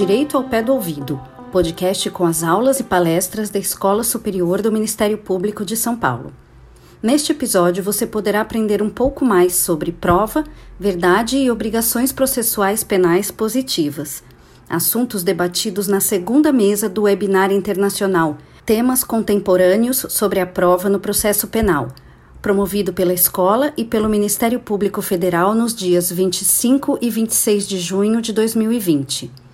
Direito ao Pé do Ouvido, podcast com as aulas e palestras da Escola Superior do Ministério Público de São Paulo. Neste episódio, você poderá aprender um pouco mais sobre prova, verdade e obrigações processuais penais positivas, assuntos debatidos na segunda mesa do webinar internacional Temas Contemporâneos sobre a Prova no Processo Penal promovido pela escola e pelo Ministério Público Federal nos dias 25 e 26 de junho de 2020.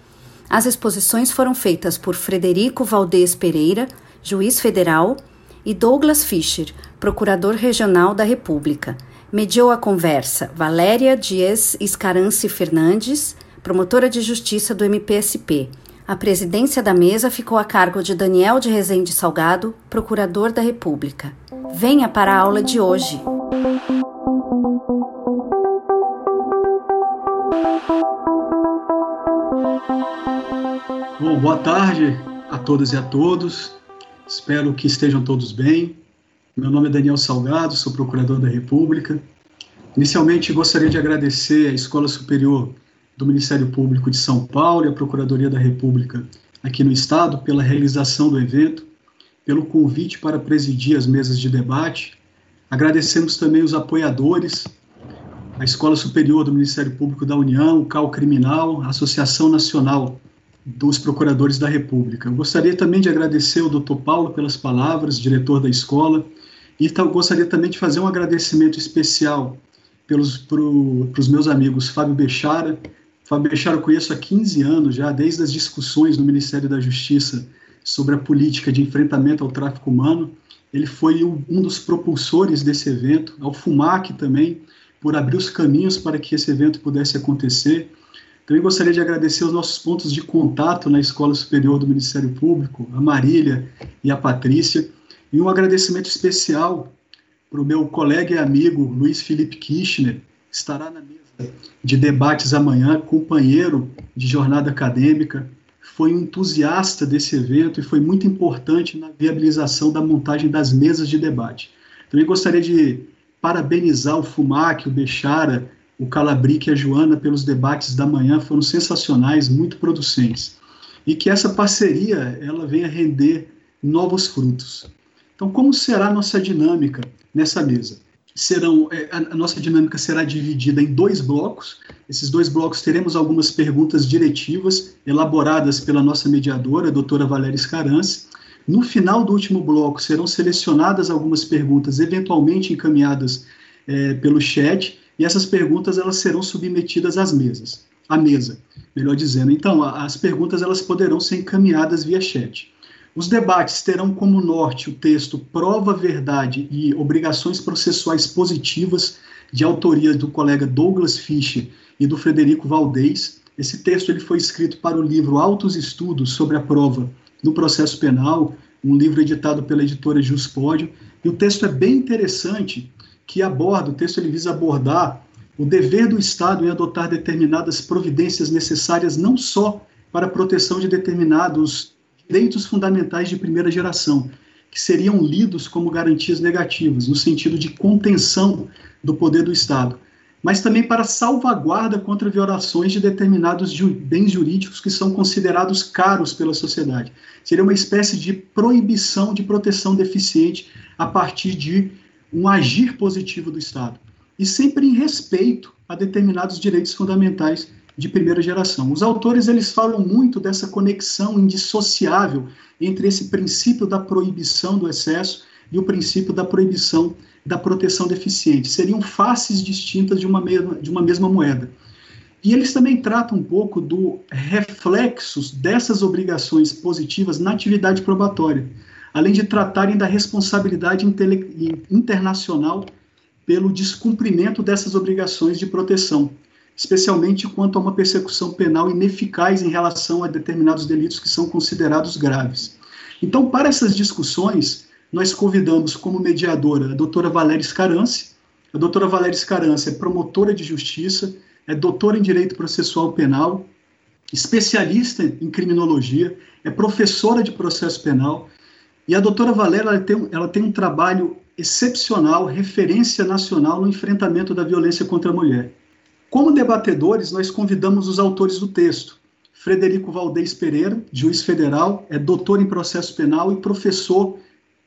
As exposições foram feitas por Frederico Valdez Pereira, juiz federal, e Douglas Fischer, procurador regional da República. Mediou a conversa Valéria Dias Escarance Fernandes, promotora de justiça do MPSP. A presidência da mesa ficou a cargo de Daniel de Rezende Salgado, procurador da República. Venha para a aula de hoje. Bom, boa tarde a todas e a todos. Espero que estejam todos bem. Meu nome é Daniel Salgado, sou procurador da República. Inicialmente, gostaria de agradecer à Escola Superior do Ministério Público de São Paulo e à Procuradoria da República aqui no Estado pela realização do evento pelo convite para presidir as mesas de debate. Agradecemos também os apoiadores, a Escola Superior do Ministério Público da União, o CAL Criminal, a Associação Nacional dos Procuradores da República. Eu gostaria também de agradecer ao Dr. Paulo pelas palavras, diretor da escola, e gostaria também de fazer um agradecimento especial pelos para os meus amigos Fábio Bechara. Fábio Bechara eu conheço há 15 anos já, desde as discussões no Ministério da Justiça sobre a política de enfrentamento ao tráfico humano. Ele foi um dos propulsores desse evento, ao FUMAC também, por abrir os caminhos para que esse evento pudesse acontecer. Também gostaria de agradecer os nossos pontos de contato na Escola Superior do Ministério Público, a Marília e a Patrícia, e um agradecimento especial para o meu colega e amigo Luiz Felipe Kirchner, que estará na mesa de debates amanhã, companheiro de jornada acadêmica, foi um entusiasta desse evento e foi muito importante na viabilização da montagem das mesas de debate. Também gostaria de parabenizar o Fumac, o Bechara, o Calabric e a Joana pelos debates da manhã, foram sensacionais, muito producentes. E que essa parceria ela venha render novos frutos. Então, como será a nossa dinâmica nessa mesa? serão é, a, nossa dinâmica será dividida em dois blocos. Esses dois blocos teremos algumas perguntas diretivas elaboradas pela nossa mediadora, a doutora Valéria Scarance. No final do último bloco serão selecionadas algumas perguntas eventualmente encaminhadas é, pelo chat e essas perguntas elas serão submetidas às mesas, à mesa, melhor dizendo. Então, as perguntas elas poderão ser encaminhadas via chat. Os debates terão como norte o texto Prova, Verdade e Obrigações Processuais Positivas, de autoria do colega Douglas Fischer e do Frederico Valdez. Esse texto ele foi escrito para o livro Altos Estudos sobre a Prova no Processo Penal, um livro editado pela editora Juspódio. E o texto é bem interessante, que aborda, o texto ele visa abordar o dever do Estado em adotar determinadas providências necessárias não só para a proteção de determinados direitos fundamentais de primeira geração, que seriam lidos como garantias negativas, no sentido de contenção do poder do Estado, mas também para salvaguarda contra violações de determinados ju bens jurídicos que são considerados caros pela sociedade. Seria uma espécie de proibição de proteção deficiente a partir de um agir positivo do Estado. E sempre em respeito a determinados direitos fundamentais de primeira geração. Os autores eles falam muito dessa conexão indissociável entre esse princípio da proibição do excesso e o princípio da proibição da proteção deficiente. Seriam faces distintas de uma mesma, de uma mesma moeda. E eles também tratam um pouco do reflexos dessas obrigações positivas na atividade probatória, além de tratarem da responsabilidade internacional pelo descumprimento dessas obrigações de proteção especialmente quanto a uma persecução penal ineficaz em relação a determinados delitos que são considerados graves. Então, para essas discussões, nós convidamos como mediadora a doutora Valéria Scarance. A doutora Valéria Scarance é promotora de justiça, é doutora em Direito Processual Penal, especialista em criminologia, é professora de processo penal, e a doutora Valéria ela tem, ela tem um trabalho excepcional, referência nacional no enfrentamento da violência contra a mulher. Como debatedores, nós convidamos os autores do texto, Frederico Valdez Pereira, juiz federal, é doutor em processo penal e professor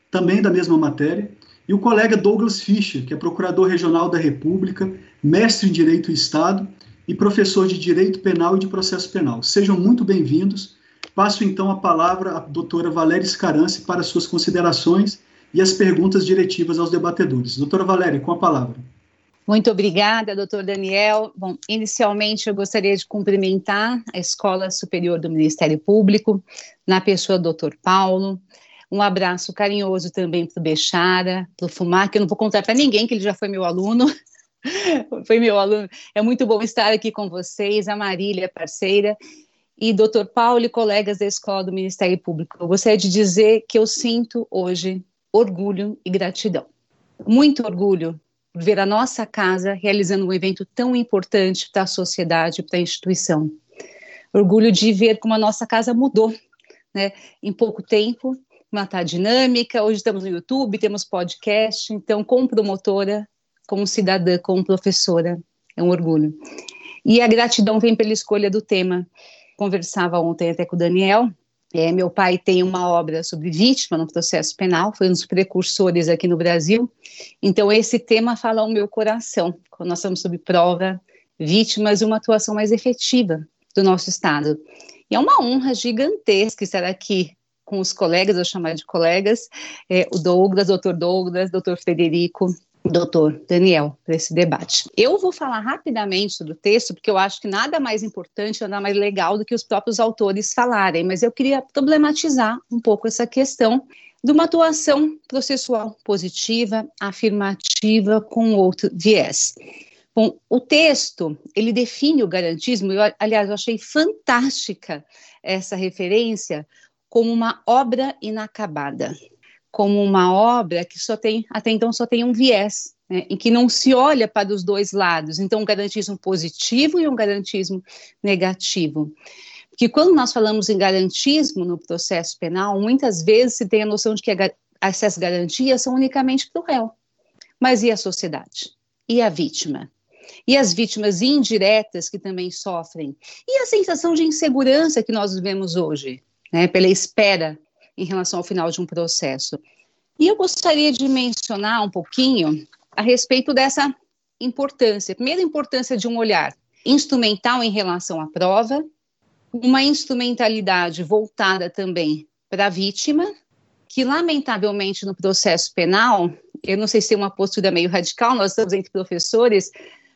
também da mesma matéria, e o colega Douglas Fischer, que é procurador regional da República, mestre em Direito e Estado e professor de Direito Penal e de Processo Penal. Sejam muito bem-vindos. Passo então a palavra à doutora Valéria Scarance para suas considerações e as perguntas diretivas aos debatedores. Doutora Valéria, com a palavra. Muito obrigada, doutor Daniel. Bom, inicialmente eu gostaria de cumprimentar a Escola Superior do Ministério Público, na pessoa do doutor Paulo. Um abraço carinhoso também para o Bechara, para o Fumar, que eu não vou contar para ninguém que ele já foi meu aluno. foi meu aluno. É muito bom estar aqui com vocês, a Marília, parceira, e doutor Paulo e colegas da Escola do Ministério Público. Eu gostaria de dizer que eu sinto hoje orgulho e gratidão. Muito orgulho ver a nossa casa realizando um evento tão importante para a sociedade, para a instituição. Orgulho de ver como a nossa casa mudou, né? Em pouco tempo, uma tá dinâmica. Hoje estamos no YouTube, temos podcast. Então, como promotora, como cidadã, como professora, é um orgulho. E a gratidão vem pela escolha do tema. Conversava ontem até com o Daniel, é, meu pai tem uma obra sobre vítima no processo penal, foi um dos precursores aqui no Brasil. Então, esse tema fala ao meu coração, quando nós estamos sob prova, vítimas e uma atuação mais efetiva do nosso Estado. E é uma honra gigantesca estar aqui com os colegas, eu chamar de colegas, é, o Douglas, doutor Douglas, doutor Frederico, doutor Daniel, para esse debate. Eu vou falar rapidamente sobre o texto, porque eu acho que nada mais importante, nada mais legal do que os próprios autores falarem, mas eu queria problematizar um pouco essa questão de uma atuação processual positiva, afirmativa, com outro viés. Bom, o texto, ele define o garantismo, eu, aliás, eu achei fantástica essa referência como uma obra inacabada como uma obra que só tem, até então, só tem um viés, né, em que não se olha para os dois lados. Então, um garantismo positivo e um garantismo negativo. Porque quando nós falamos em garantismo no processo penal, muitas vezes se tem a noção de que essas garantias são unicamente para o réu. Mas e a sociedade? E a vítima? E as vítimas indiretas que também sofrem? E a sensação de insegurança que nós vivemos hoje, né, pela espera em relação ao final de um processo. E eu gostaria de mencionar um pouquinho a respeito dessa importância. Primeiro, a importância de um olhar instrumental em relação à prova, uma instrumentalidade voltada também para a vítima, que lamentavelmente no processo penal, eu não sei se tem uma postura meio radical, nós estamos entre professores,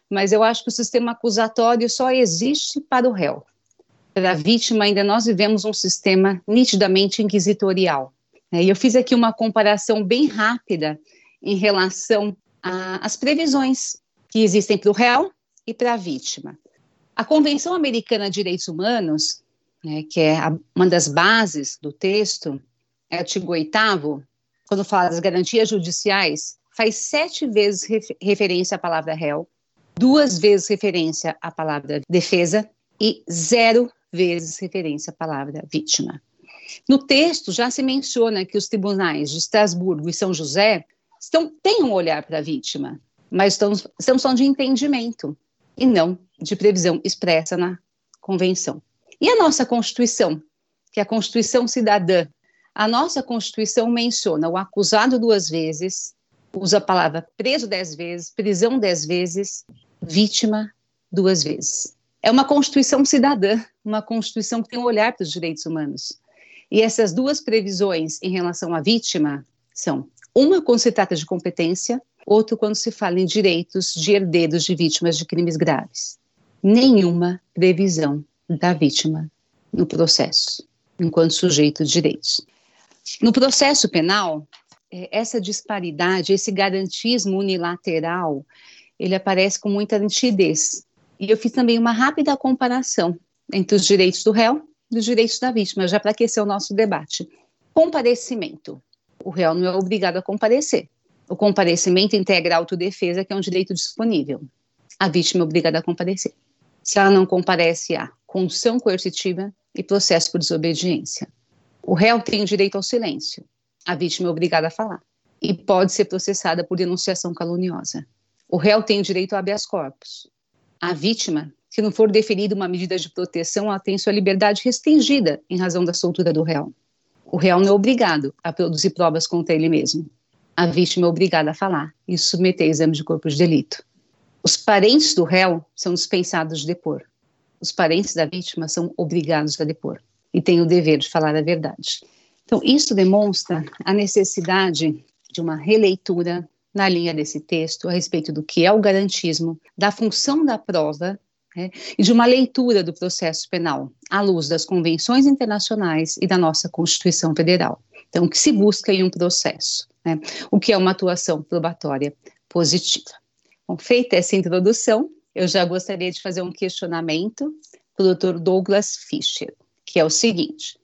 mas eu acho que o sistema acusatório só existe para o réu para a vítima, ainda nós vivemos um sistema nitidamente inquisitorial. Né? E eu fiz aqui uma comparação bem rápida em relação às previsões que existem para o réu e para a vítima. A Convenção Americana de Direitos Humanos, né, que é a, uma das bases do texto, é artigo 8 quando fala das garantias judiciais, faz sete vezes refer referência à palavra réu, duas vezes referência à palavra defesa e zero vezes referência à palavra vítima. No texto já se menciona que os tribunais de Estrasburgo e São José estão, têm um olhar para a vítima, mas estão, estão só de entendimento e não de previsão expressa na convenção. E a nossa Constituição, que é a Constituição Cidadã, a nossa Constituição menciona o acusado duas vezes, usa a palavra preso dez vezes, prisão dez vezes, vítima duas vezes. É uma Constituição cidadã, uma Constituição que tem um olhar para os direitos humanos. E essas duas previsões em relação à vítima são uma quando se trata de competência, outra quando se fala em direitos de herdeiros de vítimas de crimes graves. Nenhuma previsão da vítima no processo, enquanto sujeito de direitos. No processo penal, é, essa disparidade, esse garantismo unilateral, ele aparece com muita nitidez e eu fiz também uma rápida comparação entre os direitos do réu e os direitos da vítima, já para aquecer o nosso debate. Comparecimento. O réu não é obrigado a comparecer. O comparecimento integra a autodefesa, que é um direito disponível. A vítima é obrigada a comparecer. Se ela não comparece, há condução coercitiva e processo por desobediência. O réu tem o direito ao silêncio. A vítima é obrigada a falar. E pode ser processada por denunciação caluniosa. O réu tem o direito ao habeas corpus. A vítima se não for deferida uma medida de proteção, ela tem sua liberdade restringida em razão da soltura do réu. O réu não é obrigado a produzir provas contra ele mesmo. A vítima é obrigada a falar e submeter exame de corpo de delito. Os parentes do réu são dispensados de depor. Os parentes da vítima são obrigados a depor e têm o dever de falar a verdade. Então, isso demonstra a necessidade de uma releitura na linha desse texto a respeito do que é o garantismo, da função da prova né, e de uma leitura do processo penal à luz das convenções internacionais e da nossa Constituição Federal. Então, o que se busca em um processo, né, o que é uma atuação probatória positiva. Bom, feita essa introdução, eu já gostaria de fazer um questionamento para o Dr. Douglas Fischer, que é o seguinte: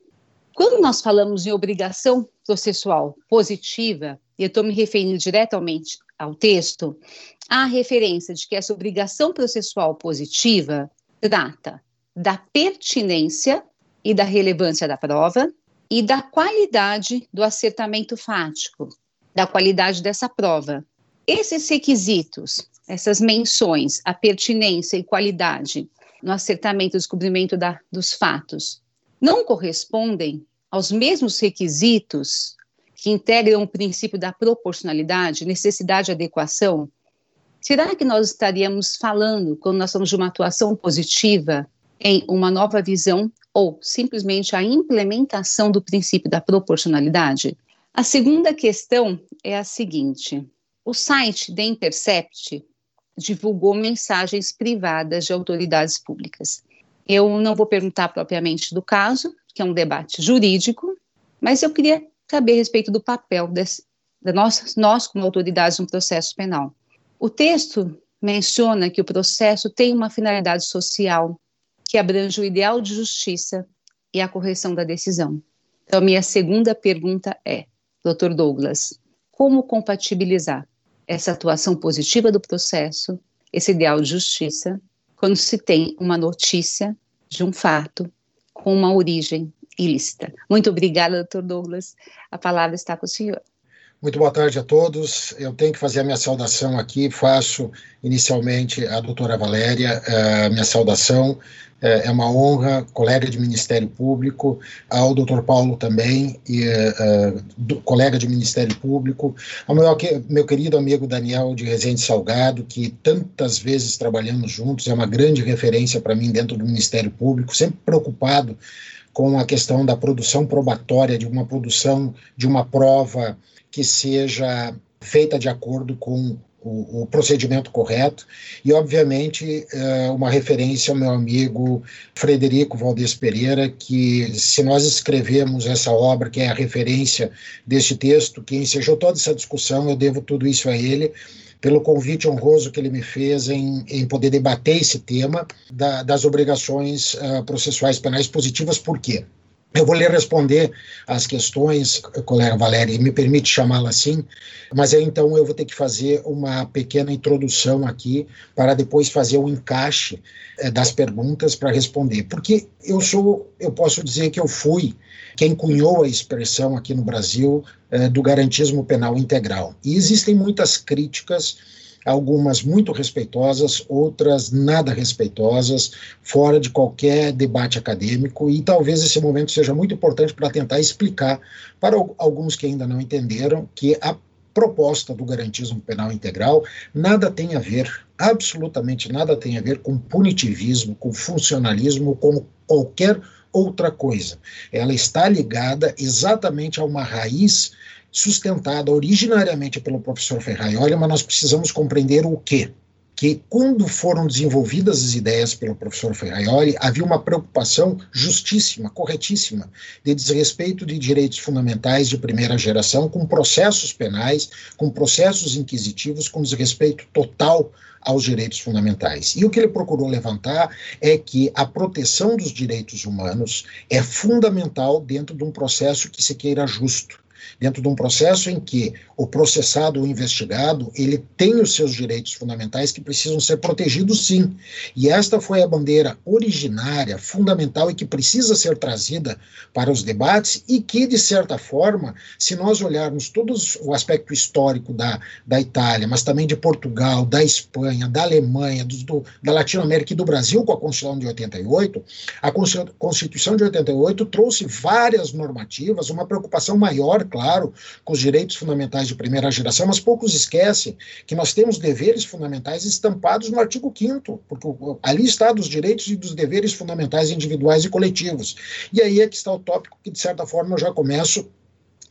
quando nós falamos em obrigação processual positiva, e eu estou me referindo diretamente ao texto, há a referência de que essa obrigação processual positiva trata da pertinência e da relevância da prova e da qualidade do acertamento fático, da qualidade dessa prova. Esses requisitos, essas menções, a pertinência e qualidade no acertamento e descobrimento da, dos fatos, não correspondem aos mesmos requisitos que integram o princípio da proporcionalidade, necessidade e adequação, será que nós estaríamos falando, quando nós estamos de uma atuação positiva, em uma nova visão ou simplesmente a implementação do princípio da proporcionalidade? A segunda questão é a seguinte: o site The Intercept divulgou mensagens privadas de autoridades públicas. Eu não vou perguntar propriamente do caso, que é um debate jurídico, mas eu queria saber a respeito do papel desse, da nós, como autoridades no processo penal. O texto menciona que o processo tem uma finalidade social que abrange o ideal de justiça e a correção da decisão. Então, minha segunda pergunta é, Dr. Douglas, como compatibilizar essa atuação positiva do processo, esse ideal de justiça, quando se tem uma notícia de um fato com uma origem ilícita. Muito obrigada, doutor Douglas. A palavra está com o senhor. Muito boa tarde a todos. Eu tenho que fazer a minha saudação aqui. Faço inicialmente a doutora Valéria, a eh, minha saudação. Eh, é uma honra, colega de Ministério Público, ao doutor Paulo também, e, uh, do, colega de Ministério Público, ao meu, meu querido amigo Daniel de Resende Salgado, que tantas vezes trabalhamos juntos, é uma grande referência para mim dentro do Ministério Público, sempre preocupado com a questão da produção probatória, de uma produção de uma prova que seja feita de acordo com o, o, procedimento correto e, obviamente, é, uma referência ao meu amigo Frederico Valdez Pereira, que, se nós escrevemos essa obra, que é a referência deste texto, que ensejou toda essa discussão, eu devo tudo isso a ele, pelo convite honroso que ele me fez em, em poder debater esse tema da, das obrigações uh, processuais penais positivas, por quê? Eu vou lhe responder as questões, colega Valéria, me permite chamá-la assim, mas então eu vou ter que fazer uma pequena introdução aqui para depois fazer o um encaixe eh, das perguntas para responder. Porque eu sou, eu posso dizer que eu fui quem cunhou a expressão aqui no Brasil eh, do garantismo penal integral. E existem muitas críticas algumas muito respeitosas, outras nada respeitosas, fora de qualquer debate acadêmico, e talvez esse momento seja muito importante para tentar explicar para alguns que ainda não entenderam que a proposta do garantismo penal integral nada tem a ver, absolutamente nada tem a ver com punitivismo, com funcionalismo, com qualquer outra coisa. Ela está ligada exatamente a uma raiz sustentada originariamente pelo professor Ferraioli, mas nós precisamos compreender o quê? Que quando foram desenvolvidas as ideias pelo professor Ferraioli, havia uma preocupação justíssima, corretíssima, de desrespeito de direitos fundamentais de primeira geração, com processos penais, com processos inquisitivos, com desrespeito total aos direitos fundamentais. E o que ele procurou levantar é que a proteção dos direitos humanos é fundamental dentro de um processo que se queira justo dentro de um processo em que o processado, o investigado, ele tem os seus direitos fundamentais que precisam ser protegidos sim. E esta foi a bandeira originária, fundamental e que precisa ser trazida para os debates e que, de certa forma, se nós olharmos todo o aspecto histórico da, da Itália, mas também de Portugal, da Espanha, da Alemanha, do, do, da Latinoamérica e do Brasil com a Constituição de 88, a Constituição de 88 trouxe várias normativas, uma preocupação maior, claro, com os direitos fundamentais de primeira geração, mas poucos esquecem que nós temos deveres fundamentais estampados no artigo 5 porque ali está dos direitos e dos deveres fundamentais individuais e coletivos. E aí é que está o tópico que, de certa forma, eu já começo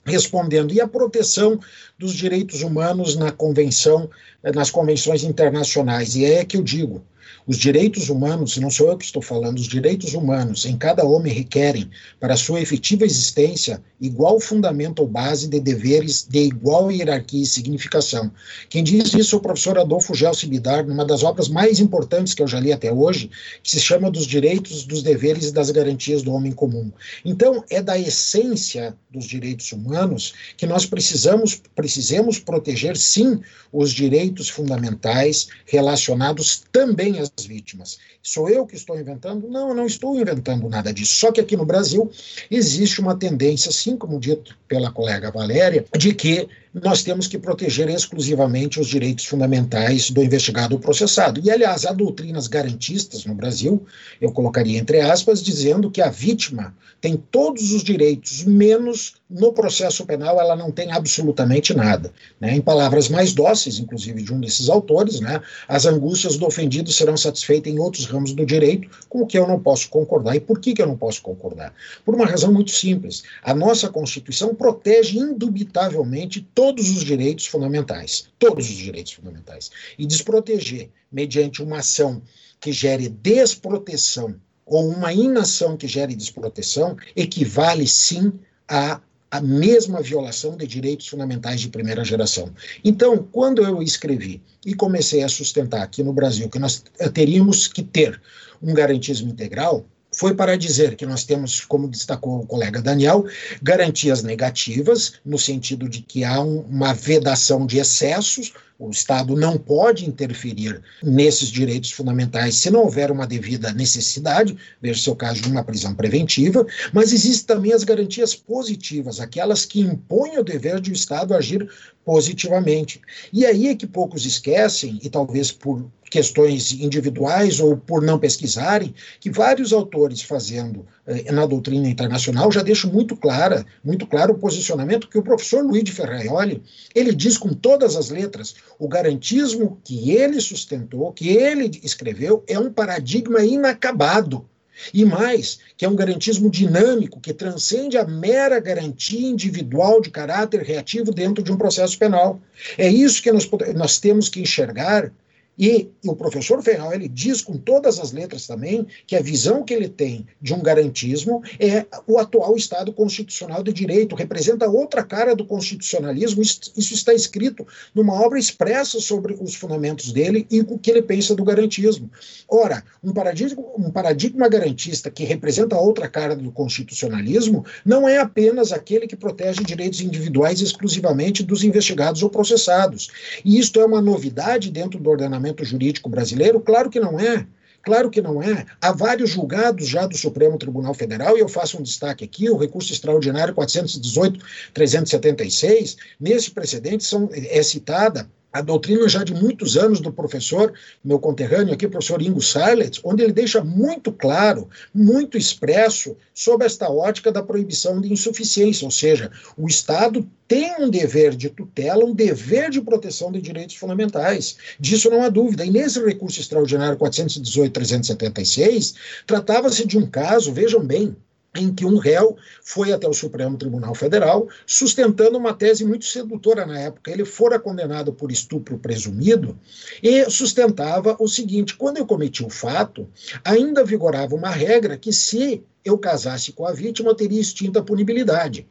respondendo. E a proteção dos direitos humanos na convenção, nas convenções internacionais. E é que eu digo, os direitos humanos, não sou eu que estou falando, os direitos humanos em cada homem requerem, para sua efetiva existência, igual fundamento ou base de deveres de igual hierarquia e significação. Quem diz isso é o professor Adolfo Gelsi Bidar, numa das obras mais importantes que eu já li até hoje, que se chama Dos Direitos, dos Deveres e das Garantias do Homem Comum. Então, é da essência dos direitos humanos que nós precisamos, precisemos proteger, sim, os direitos fundamentais relacionados também às vítimas. Sou eu que estou inventando? Não, eu não estou inventando nada disso. Só que aqui no Brasil existe uma tendência, assim como dito pela colega Valéria, de que nós temos que proteger exclusivamente os direitos fundamentais do investigado ou processado. E, aliás, há doutrinas garantistas no Brasil, eu colocaria entre aspas, dizendo que a vítima tem todos os direitos, menos no processo penal ela não tem absolutamente nada. Né? Em palavras mais dóceis, inclusive de um desses autores, né, as angústias do ofendido serão satisfeitas em outros ramos do direito, com o que eu não posso concordar. E por que, que eu não posso concordar? Por uma razão muito simples. A nossa Constituição protege indubitavelmente todos os direitos fundamentais. Todos os direitos fundamentais. E desproteger, mediante uma ação que gere desproteção ou uma inação que gere desproteção, equivale sim a a mesma violação de direitos fundamentais de primeira geração. Então, quando eu escrevi e comecei a sustentar aqui no Brasil que nós teríamos que ter um garantismo integral, foi para dizer que nós temos, como destacou o colega Daniel, garantias negativas, no sentido de que há um, uma vedação de excessos, o Estado não pode interferir nesses direitos fundamentais se não houver uma devida necessidade, veja seu caso de uma prisão preventiva, mas existem também as garantias positivas, aquelas que impõem o dever de o Estado agir positivamente. E aí é que poucos esquecem, e talvez por questões individuais ou por não pesquisarem, que vários autores fazendo eh, na doutrina internacional já deixam muito clara, muito claro o posicionamento que o professor Luiz de Ferraioli, ele diz com todas as letras, o garantismo que ele sustentou, que ele escreveu, é um paradigma inacabado. E mais, que é um garantismo dinâmico que transcende a mera garantia individual de caráter reativo dentro de um processo penal. É isso que nós, nós temos que enxergar e, o professor Ferral ele diz com todas as letras também que a visão que ele tem de um garantismo é o atual Estado constitucional de direito, representa outra cara do constitucionalismo. Isso, isso está escrito numa obra expressa sobre os fundamentos dele e o que ele pensa do garantismo. Ora, um paradigma, um paradigma garantista que representa outra cara do constitucionalismo não é apenas aquele que protege direitos individuais exclusivamente dos investigados ou processados. E isto é uma novidade dentro do ordenamento ordenamento jurídico brasileiro? Claro que não é. Claro que não é. Há vários julgados já do Supremo Tribunal Federal, e eu faço um destaque aqui: o recurso extraordinário 418-376. Nesse precedente são, é citada a doutrina já de muitos anos do professor, meu conterrâneo aqui, professor Ingo Sarlet, onde ele deixa muito claro, muito expresso sobre esta ótica da proibição de insuficiência, ou seja, o Estado tem um dever de tutela, um dever de proteção de direitos fundamentais. Disso não há dúvida. E nesse recurso extraordinário 418-376, tratava-se de um caso, vejam bem, em que um réu foi até o Supremo Tribunal Federal sustentando uma tese muito sedutora na época. Ele fora condenado por estupro presumido e sustentava o seguinte: quando eu cometi o fato, ainda vigorava uma regra que se eu casasse com a vítima, eu teria extinta a punibilidade.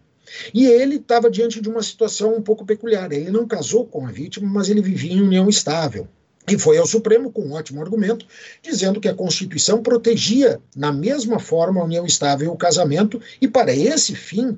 E ele estava diante de uma situação um pouco peculiar. Ele não casou com a vítima, mas ele vivia em união estável. E foi ao Supremo com um ótimo argumento, dizendo que a Constituição protegia, na mesma forma, a união estável e o casamento, e para esse fim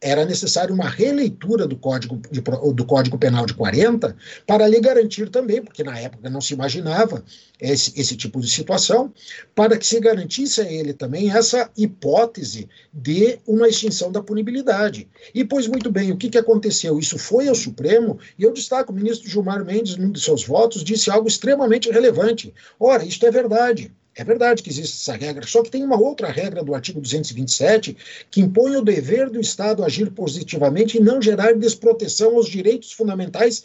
era necessário uma releitura do Código, de, do Código Penal de 40 para lhe garantir também, porque na época não se imaginava esse, esse tipo de situação, para que se garantisse a ele também essa hipótese de uma extinção da punibilidade. E, pois muito bem, o que, que aconteceu? Isso foi ao Supremo, e eu destaco, o ministro Gilmar Mendes, num de seus votos, disse algo extremamente relevante. Ora, isto é verdade. É verdade que existe essa regra, só que tem uma outra regra do artigo 227 que impõe o dever do Estado agir positivamente e não gerar desproteção aos direitos fundamentais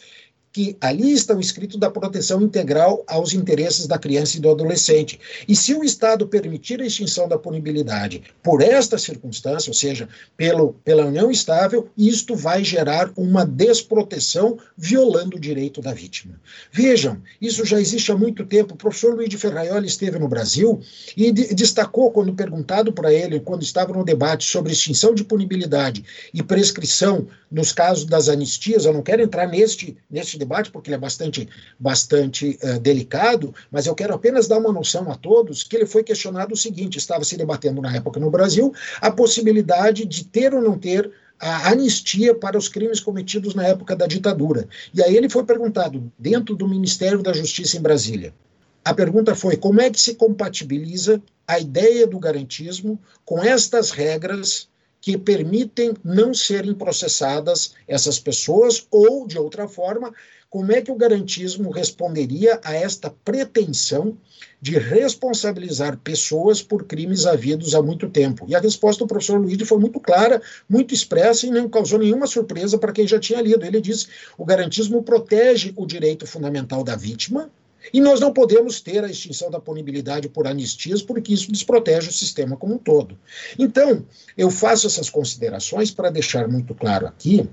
que ali estão escritos da proteção integral aos interesses da criança e do adolescente. E se o Estado permitir a extinção da punibilidade por esta circunstância, ou seja, pelo, pela união estável, isto vai gerar uma desproteção violando o direito da vítima. Vejam, isso já existe há muito tempo. O professor Luiz de Ferraioli esteve no Brasil e de, destacou, quando perguntado para ele, quando estava no debate sobre extinção de punibilidade e prescrição nos casos das anistias, eu não quero entrar neste, neste debate, porque ele é bastante, bastante uh, delicado, mas eu quero apenas dar uma noção a todos que ele foi questionado o seguinte: estava se debatendo na época no Brasil a possibilidade de ter ou não ter a anistia para os crimes cometidos na época da ditadura. E aí ele foi perguntado, dentro do Ministério da Justiça em Brasília. A pergunta foi: como é que se compatibiliza a ideia do garantismo com estas regras que permitem não serem processadas essas pessoas, ou, de outra forma, como é que o garantismo responderia a esta pretensão de responsabilizar pessoas por crimes havidos há muito tempo? E a resposta do professor Luiz foi muito clara, muito expressa e não causou nenhuma surpresa para quem já tinha lido. Ele disse: o garantismo protege o direito fundamental da vítima, e nós não podemos ter a extinção da punibilidade por anistias, porque isso desprotege o sistema como um todo. Então, eu faço essas considerações para deixar muito claro aqui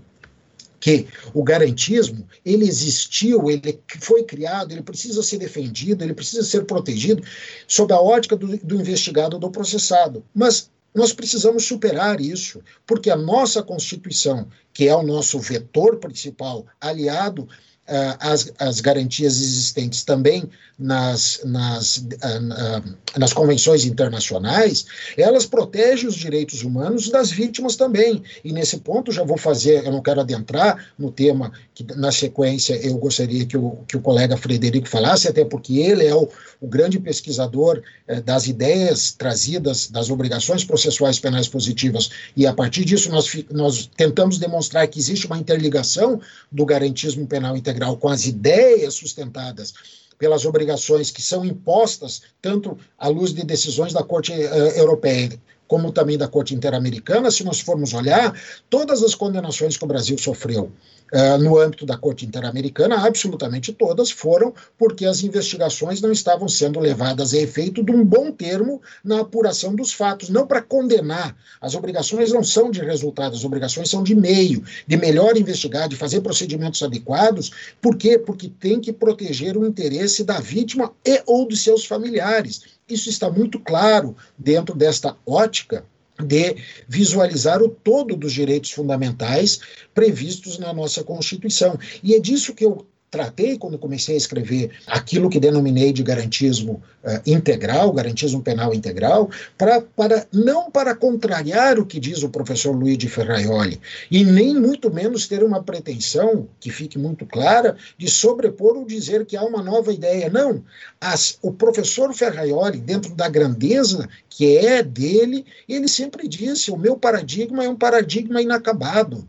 que o garantismo ele existiu, ele foi criado, ele precisa ser defendido, ele precisa ser protegido sob a ótica do, do investigado ou do processado. Mas nós precisamos superar isso, porque a nossa Constituição, que é o nosso vetor principal, aliado uh, as, as garantias existentes também nas, nas, uh, nas convenções internacionais, elas protegem os direitos humanos das vítimas também. E nesse ponto já vou fazer, eu não quero adentrar no tema que na sequência eu gostaria que o, que o colega Frederico falasse, até porque ele é o, o grande pesquisador eh, das ideias trazidas das obrigações processuais penais positivas, e a partir disso nós, nós tentamos demonstrar que existe uma interligação do garantismo penal integral com as ideias sustentadas pelas obrigações que são impostas, tanto à luz de decisões da Corte uh, Europeia como também da Corte Interamericana, se nós formos olhar, todas as condenações que o Brasil sofreu uh, no âmbito da Corte Interamericana, absolutamente todas foram porque as investigações não estavam sendo levadas a efeito de um bom termo na apuração dos fatos, não para condenar. As obrigações não são de resultado, as obrigações são de meio, de melhor investigar, de fazer procedimentos adequados. Por quê? Porque tem que proteger o interesse da vítima e ou dos seus familiares. Isso está muito claro dentro desta ótica de visualizar o todo dos direitos fundamentais previstos na nossa Constituição. E é disso que eu tratei quando comecei a escrever aquilo que denominei de garantismo uh, integral, garantismo penal integral, pra, para não para contrariar o que diz o professor Luiz de Ferraioli, e nem muito menos ter uma pretensão, que fique muito clara, de sobrepor ou dizer que há uma nova ideia. Não. As, o professor Ferraioli, dentro da grandeza que é dele, ele sempre disse: o meu paradigma é um paradigma inacabado.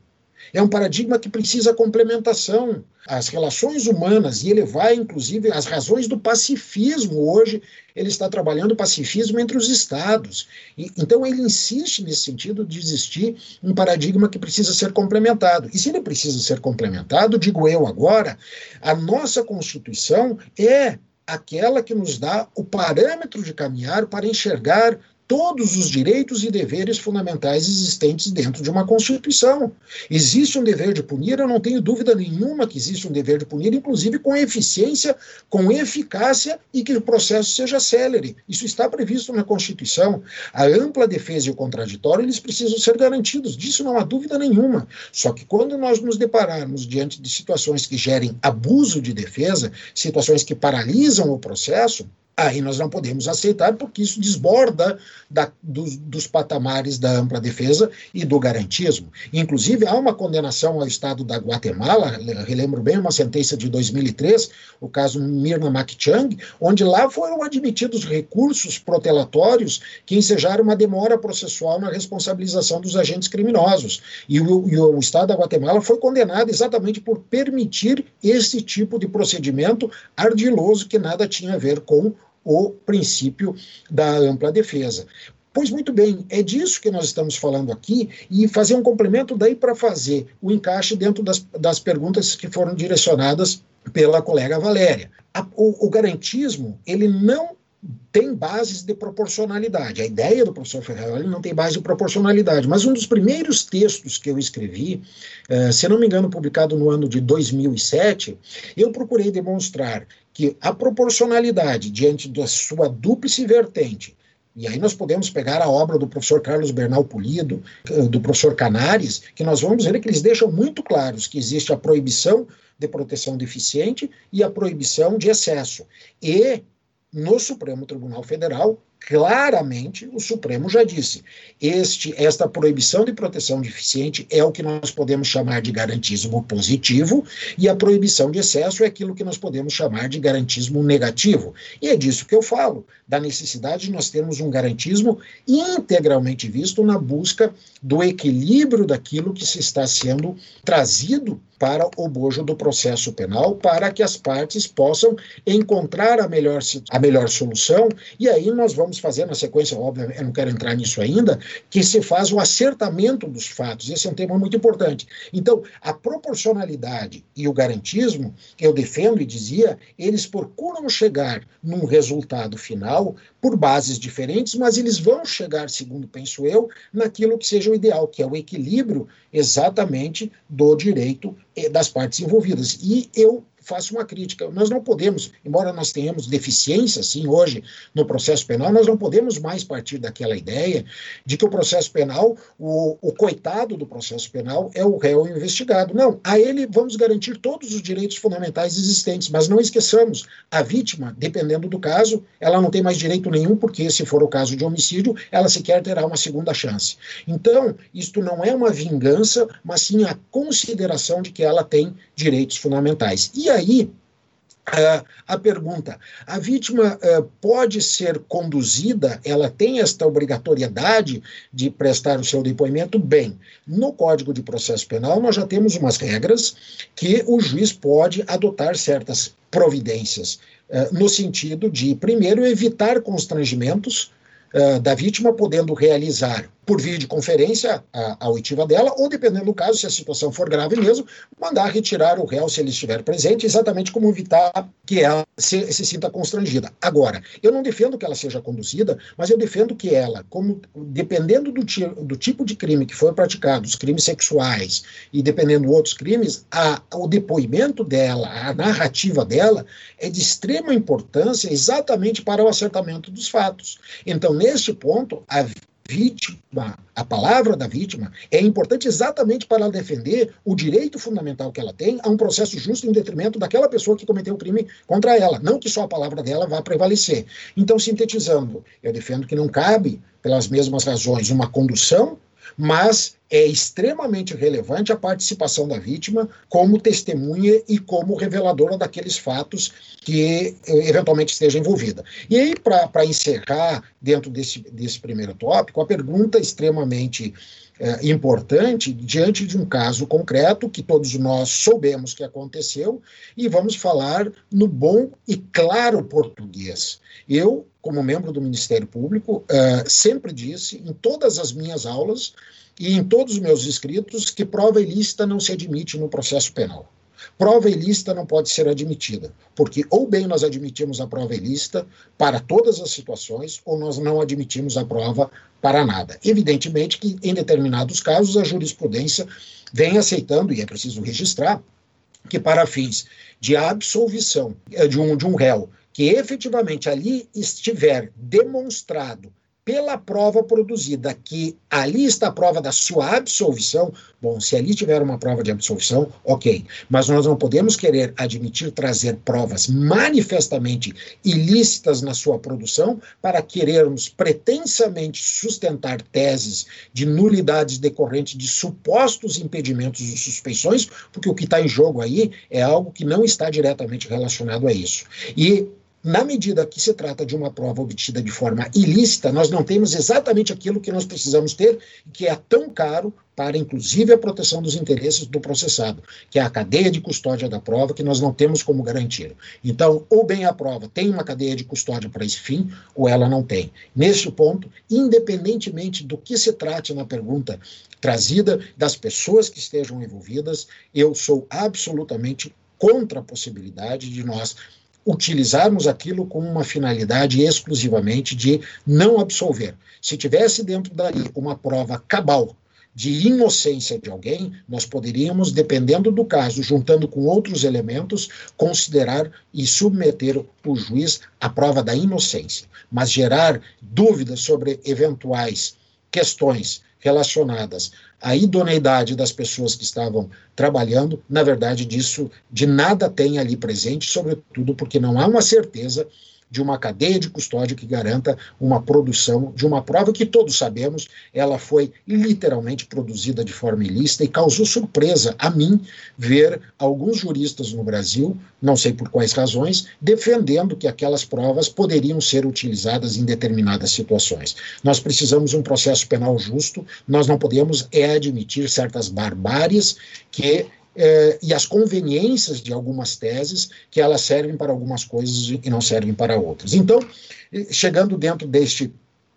É um paradigma que precisa complementação. As relações humanas, e ele vai, inclusive, as razões do pacifismo hoje, ele está trabalhando o pacifismo entre os Estados. E, então, ele insiste nesse sentido de existir um paradigma que precisa ser complementado. E se ele precisa ser complementado, digo eu agora, a nossa Constituição é aquela que nos dá o parâmetro de caminhar para enxergar todos os direitos e deveres fundamentais existentes dentro de uma Constituição. Existe um dever de punir, eu não tenho dúvida nenhuma que existe um dever de punir, inclusive com eficiência, com eficácia e que o processo seja célere. Isso está previsto na Constituição. A ampla defesa e o contraditório, eles precisam ser garantidos, disso não há dúvida nenhuma. Só que quando nós nos depararmos diante de situações que gerem abuso de defesa, situações que paralisam o processo, Aí nós não podemos aceitar, porque isso desborda da, dos, dos, patamares da ampla defesa e do garantismo. Inclusive, há uma condenação ao Estado da Guatemala, relembro bem uma sentença de 2003, o caso Mirna Makchang, onde lá foram admitidos recursos protelatórios que ensejaram uma demora processual na responsabilização dos agentes criminosos. E o, e o Estado da Guatemala foi condenado exatamente por permitir esse tipo de procedimento ardiloso que nada tinha a ver com o princípio da ampla defesa. Pois muito bem, é disso que nós estamos falando aqui e fazer um complemento daí para fazer o encaixe dentro das, das perguntas que foram direcionadas pela colega Valéria. A, o, o garantismo, ele não tem bases de proporcionalidade. A ideia do professor Ferrari não tem base de proporcionalidade, mas um dos primeiros textos que eu escrevi, uh, se não me engano, publicado no ano de 2007, eu procurei demonstrar que a proporcionalidade diante da sua dúplice vertente, e aí nós podemos pegar a obra do professor Carlos Bernal Polido, eh, do professor Canares, que nós vamos ver que eles deixam muito claros que existe a proibição de proteção deficiente e a proibição de excesso. E no Supremo Tribunal Federal, claramente o Supremo já disse: este, esta proibição de proteção deficiente é o que nós podemos chamar de garantismo positivo, e a proibição de excesso é aquilo que nós podemos chamar de garantismo negativo. E é disso que eu falo, da necessidade de nós termos um garantismo integralmente visto na busca do equilíbrio daquilo que se está sendo trazido para o bojo do processo penal, para que as partes possam encontrar a melhor, a melhor solução, e aí nós vamos fazer, na sequência, óbvio, eu não quero entrar nisso ainda, que se faz o acertamento dos fatos. Esse é um tema muito importante. Então, a proporcionalidade e o garantismo, eu defendo e dizia, eles procuram chegar num resultado final por bases diferentes, mas eles vão chegar, segundo penso eu, naquilo que seja o ideal, que é o equilíbrio exatamente do direito das partes envolvidas. E eu faço uma crítica. Nós não podemos, embora nós tenhamos deficiência, sim, hoje no processo penal, nós não podemos mais partir daquela ideia de que o processo penal, o, o coitado do processo penal é o réu investigado. Não, a ele vamos garantir todos os direitos fundamentais existentes, mas não esqueçamos, a vítima, dependendo do caso, ela não tem mais direito nenhum, porque se for o caso de homicídio, ela sequer terá uma segunda chance. Então, isto não é uma vingança, mas sim a consideração de que ela tem direitos fundamentais. E aí, Uh, a pergunta: a vítima uh, pode ser conduzida, ela tem esta obrigatoriedade de prestar o seu depoimento? Bem, no Código de Processo Penal, nós já temos umas regras que o juiz pode adotar certas providências, uh, no sentido de, primeiro, evitar constrangimentos da vítima, podendo realizar por videoconferência a, a oitiva dela, ou dependendo do caso, se a situação for grave mesmo, mandar retirar o réu se ele estiver presente, exatamente como evitar que ela se, se sinta constrangida. Agora, eu não defendo que ela seja conduzida, mas eu defendo que ela, como dependendo do, do tipo de crime que for praticado, os crimes sexuais e dependendo de outros crimes, a, o depoimento dela, a narrativa dela é de extrema importância exatamente para o acertamento dos fatos. Então, neste ponto, a vítima, a palavra da vítima, é importante exatamente para ela defender o direito fundamental que ela tem a um processo justo em detrimento daquela pessoa que cometeu o crime contra ela, não que só a palavra dela vá prevalecer. Então, sintetizando, eu defendo que não cabe, pelas mesmas razões, uma condução mas é extremamente relevante a participação da vítima como testemunha e como reveladora daqueles fatos que eh, eventualmente esteja envolvida. E aí, para encerrar dentro desse, desse primeiro tópico, a pergunta extremamente é, importante diante de um caso concreto que todos nós soubemos que aconteceu e vamos falar no bom e claro português. Eu, como membro do Ministério Público, uh, sempre disse em todas as minhas aulas e em todos os meus escritos que prova ilícita não se admite no processo penal. Prova ilícita não pode ser admitida, porque ou bem nós admitimos a prova ilícita para todas as situações, ou nós não admitimos a prova para nada. Evidentemente que, em determinados casos, a jurisprudência vem aceitando, e é preciso registrar, que para fins de absolvição eh, de um, de um réu que efetivamente ali estiver demonstrado pela prova produzida, que ali está a prova da sua absolvição. Bom, se ali tiver uma prova de absolvição, ok. Mas nós não podemos querer admitir trazer provas manifestamente ilícitas na sua produção para querermos pretensamente sustentar teses de nulidades decorrentes de supostos impedimentos ou suspeições, porque o que está em jogo aí é algo que não está diretamente relacionado a isso. E na medida que se trata de uma prova obtida de forma ilícita, nós não temos exatamente aquilo que nós precisamos ter, que é tão caro para, inclusive, a proteção dos interesses do processado, que é a cadeia de custódia da prova, que nós não temos como garantir. Então, ou bem a prova tem uma cadeia de custódia para esse fim, ou ela não tem. Neste ponto, independentemente do que se trate na pergunta trazida, das pessoas que estejam envolvidas, eu sou absolutamente contra a possibilidade de nós utilizarmos aquilo com uma finalidade exclusivamente de não absolver. Se tivesse dentro dali uma prova cabal de inocência de alguém, nós poderíamos, dependendo do caso, juntando com outros elementos, considerar e submeter o juiz à prova da inocência. Mas gerar dúvidas sobre eventuais questões relacionadas à idoneidade das pessoas que estavam trabalhando, na verdade, disso de nada tem ali presente, sobretudo porque não há uma certeza de uma cadeia de custódia que garanta uma produção de uma prova que todos sabemos, ela foi literalmente produzida de forma ilícita e causou surpresa a mim ver alguns juristas no Brasil, não sei por quais razões, defendendo que aquelas provas poderiam ser utilizadas em determinadas situações. Nós precisamos de um processo penal justo, nós não podemos é admitir certas barbáries que eh, e as conveniências de algumas teses, que elas servem para algumas coisas e não servem para outras. Então, chegando dentro deste,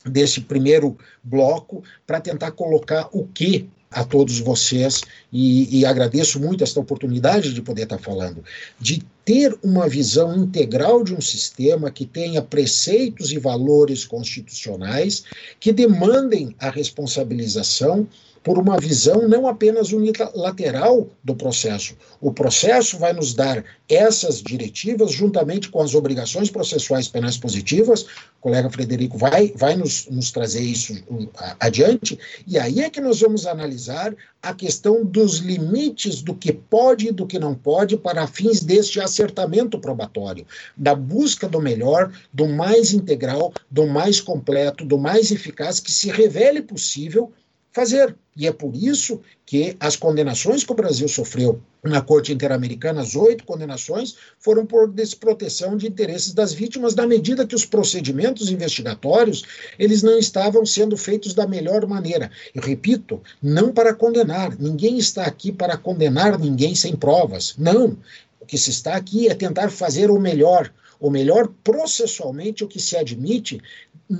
deste primeiro bloco, para tentar colocar o que a todos vocês, e, e, agradeço muito esta oportunidade de poder estar falando, de ter uma visão integral de um sistema que tenha preceitos e valores constitucionais que demandem a responsabilização por uma visão não apenas unilateral do processo. O processo vai nos dar essas diretivas, juntamente com as obrigações processuais penais positivas, o colega Frederico vai, vai nos, nos trazer isso adiante, e aí é que nós vamos analisar a questão dos limites do que pode e do que não pode para fins deste acertamento probatório, da busca do melhor, do mais integral, do mais completo, do mais eficaz que se revele possível fazer. E é por isso que as condenações que o Brasil sofreu na Corte Interamericana, as oito condenações, foram por desproteção de interesses das vítimas, na medida que os procedimentos investigatórios eles não estavam sendo feitos da melhor maneira. Eu repito, não para condenar. Ninguém está aqui para condenar ninguém sem provas. Não. O que se está aqui é tentar fazer o melhor, o melhor processualmente o que se admite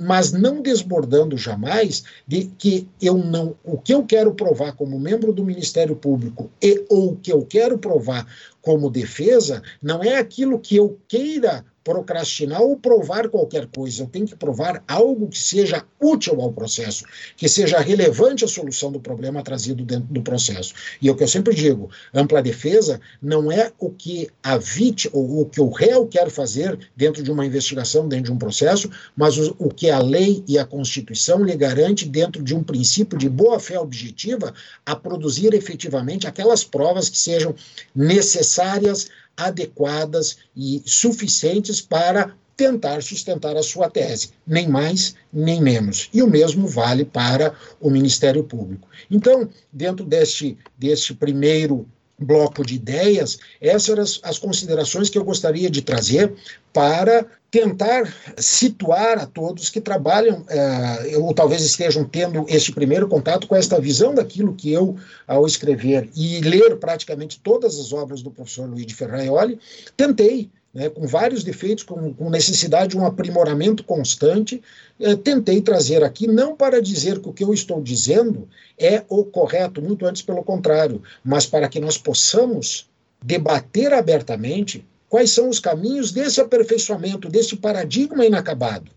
mas não desbordando jamais de que eu não, o que eu quero provar como membro do Ministério Público e ou o que eu quero provar como defesa não é aquilo que eu queira procrastinar ou provar qualquer coisa. Eu tenho que provar algo que seja útil ao processo, que seja relevante à solução do problema trazido dentro do processo. E é o que eu sempre digo: ampla defesa não é o que a vítima ou o que o réu quer fazer dentro de uma investigação, dentro de um processo, mas o, o que a lei e a Constituição lhe garante dentro de um princípio de boa-fé objetiva a produzir efetivamente aquelas provas que sejam necessárias adequadas e suficientes para tentar sustentar a sua tese, nem mais nem menos. E o mesmo vale para o Ministério Público. Então, dentro deste, deste primeiro bloco de ideias, essas eram as, as considerações que eu gostaria de trazer para tentar situar a todos que trabalham, eh, ou talvez estejam tendo este primeiro contato com esta visão daquilo que eu, ao escrever e ler praticamente todas as obras do professor Luiz de Ferraioli, tentei né, com vários defeitos, com, com, necessidade de um aprimoramento constante, eh, tentei trazer aqui, não para dizer que o que eu estou dizendo é o correto, muito antes pelo contrário, mas para que nós possamos debater abertamente quais são os caminhos desse aperfeiçoamento, desse paradigma inacabado.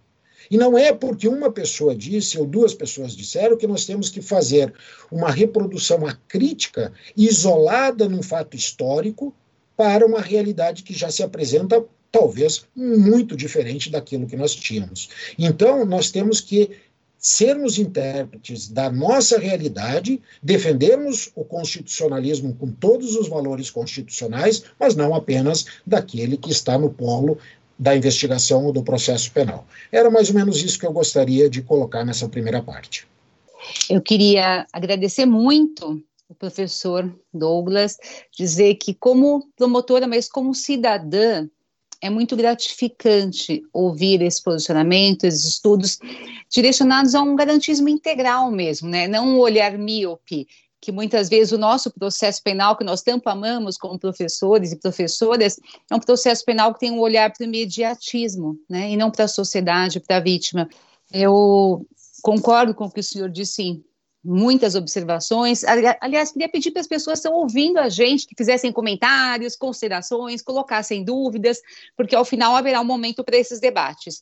E não é porque uma pessoa disse ou duas pessoas disseram que nós temos que fazer uma reprodução acrítica isolada num fato histórico para uma realidade que já se apresenta talvez muito diferente daquilo que nós tínhamos. Então, nós temos que sermos intérpretes da nossa realidade, defendermos o constitucionalismo com todos os valores constitucionais, mas não apenas daquele que está no polo da investigação ou do processo penal. Era mais ou menos isso que eu gostaria de colocar nessa primeira parte. Eu queria agradecer muito o professor Douglas, dizer que, como promotora, mas como cidadã, é muito gratificante ouvir esse posicionamento, esses estudos direcionados a um garantismo integral mesmo, né? não um olhar míope, que muitas vezes o nosso processo penal, que nós tanto amamos como professores e professoras, é um processo penal que tem um olhar para o imediatismo, né? e não para a sociedade, para a vítima. Eu concordo com o que o senhor disse muitas observações. Aliás, queria pedir para as pessoas que estão ouvindo a gente que fizessem comentários, considerações, colocassem dúvidas, porque ao final haverá um momento para esses debates.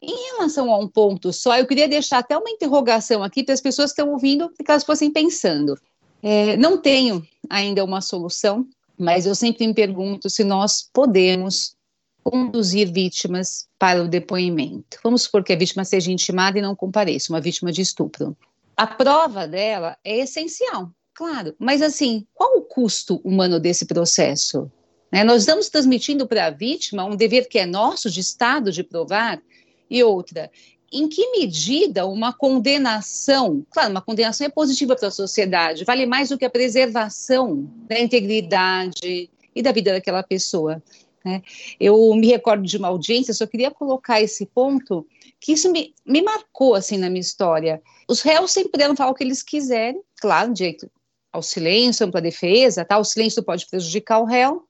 Em relação a um ponto só, eu queria deixar até uma interrogação aqui para as pessoas que estão ouvindo, que elas fossem pensando. É, não tenho ainda uma solução, mas eu sempre me pergunto se nós podemos conduzir vítimas para o depoimento. Vamos supor que a vítima seja intimada e não compareça, uma vítima de estupro a prova dela é essencial, claro. Mas, assim, qual o custo humano desse processo? Né? Nós estamos transmitindo para a vítima um dever que é nosso, de Estado, de provar, e outra, em que medida uma condenação, claro, uma condenação é positiva para a sociedade, vale mais do que a preservação da integridade e da vida daquela pessoa. Né? Eu me recordo de uma audiência, só queria colocar esse ponto, que isso me, me marcou assim na minha história. Os réus sempre puderam falar o que eles quiserem, claro, direito ao silêncio, ampla defesa, tá? o silêncio pode prejudicar o réu,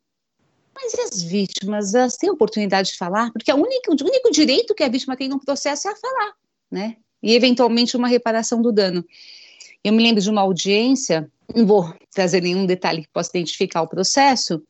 mas e as vítimas, elas têm oportunidade de falar, porque única, o único direito que a vítima tem num processo é a falar, né? E eventualmente uma reparação do dano. Eu me lembro de uma audiência, não vou trazer nenhum detalhe que possa identificar o processo,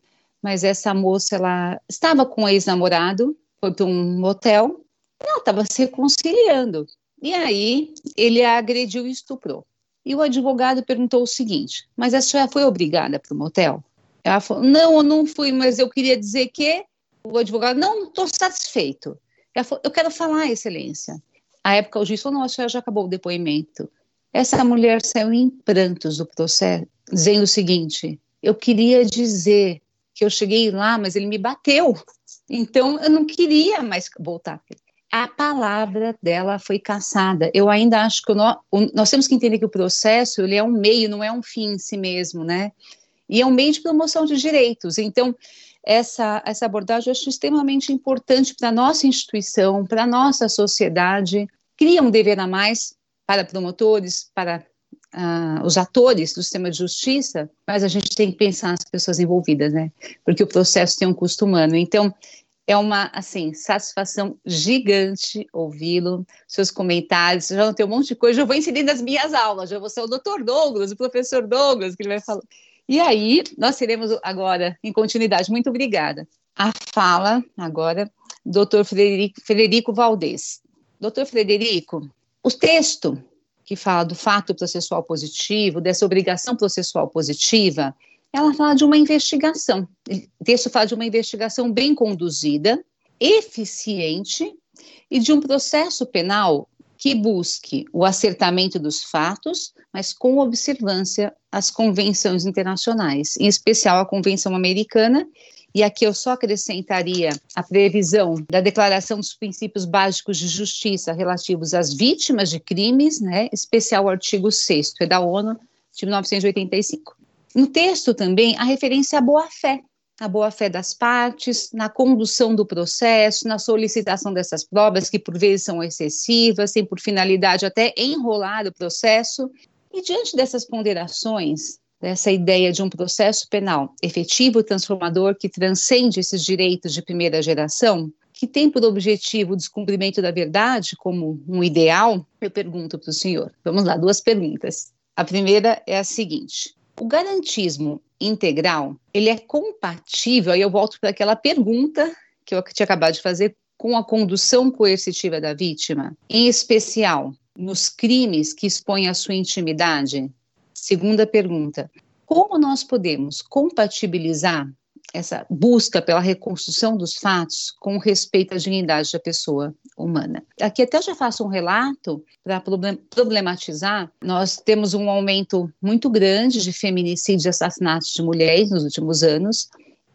mas essa moça, ela estava com o ex-namorado, foi para um motel, ela estava se reconciliando. E aí ele a agrediu e estuprou. E o advogado perguntou o seguinte: Mas a senhora foi obrigada para o motel? Ela falou: Não, eu não fui, mas eu queria dizer que. O advogado: Não, estou satisfeito. Ela falou: Eu quero falar, Excelência. A época o juiz falou: Não, a senhora já acabou o depoimento. Essa mulher saiu em prantos do processo, dizendo o seguinte: Eu queria dizer que eu cheguei lá, mas ele me bateu. Então eu não queria mais voltar. A palavra dela foi caçada. Eu ainda acho que nós, nós temos que entender que o processo ele é um meio, não é um fim em si mesmo, né? E é um meio de promoção de direitos. Então, essa, essa abordagem eu acho extremamente importante para nossa instituição, para nossa sociedade. Cria um dever a mais para promotores, para uh, os atores do sistema de justiça, mas a gente tem que pensar nas pessoas envolvidas, né? Porque o processo tem um custo humano. Então, é uma, assim, satisfação gigante ouvi-lo, seus comentários, já não tem um monte de coisa, já vou inserir nas minhas aulas, já vou ser o doutor Douglas, o professor Douglas, que ele vai falar. E aí, nós teremos agora, em continuidade, muito obrigada, a fala agora, doutor Frederico, Frederico Valdez. Doutor Frederico, o texto que fala do fato processual positivo, dessa obrigação processual positiva, ela fala de uma investigação. O texto fala de uma investigação bem conduzida, eficiente e de um processo penal que busque o acertamento dos fatos, mas com observância às convenções internacionais, em especial a Convenção Americana e aqui eu só acrescentaria a previsão da Declaração dos Princípios Básicos de Justiça relativos às vítimas de crimes, né, especial artigo 6 é da ONU de 1985. No texto também a referência à boa-fé, a boa-fé das partes, na condução do processo, na solicitação dessas provas, que por vezes são excessivas, têm por finalidade até enrolar o processo. E diante dessas ponderações, dessa ideia de um processo penal efetivo e transformador que transcende esses direitos de primeira geração, que tem por objetivo o descumprimento da verdade como um ideal, eu pergunto para o senhor. Vamos lá, duas perguntas. A primeira é a seguinte: o garantismo integral ele é compatível? Aí eu volto para aquela pergunta que eu tinha acabado de fazer com a condução coercitiva da vítima, em especial nos crimes que expõem a sua intimidade, Segunda pergunta: como nós podemos compatibilizar essa busca pela reconstrução dos fatos com respeito à dignidade da pessoa humana. Aqui até já faço um relato para problematizar. Nós temos um aumento muito grande de feminicídios e assassinatos de mulheres nos últimos anos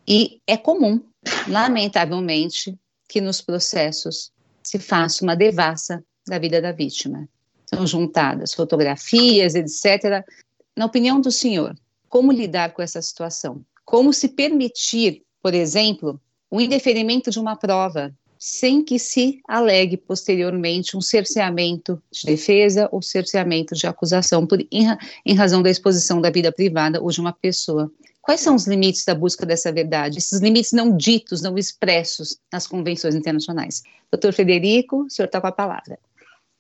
e é comum, lamentavelmente, que nos processos se faça uma devassa da vida da vítima. São juntadas fotografias, etc. Na opinião do senhor, como lidar com essa situação? Como se permitir, por exemplo, o indeferimento de uma prova sem que se alegue posteriormente um cerceamento de defesa ou cerceamento de acusação por, em, em razão da exposição da vida privada ou de uma pessoa. Quais são os limites da busca dessa verdade? Esses limites não ditos, não expressos nas convenções internacionais. Doutor Federico, o senhor está com a palavra.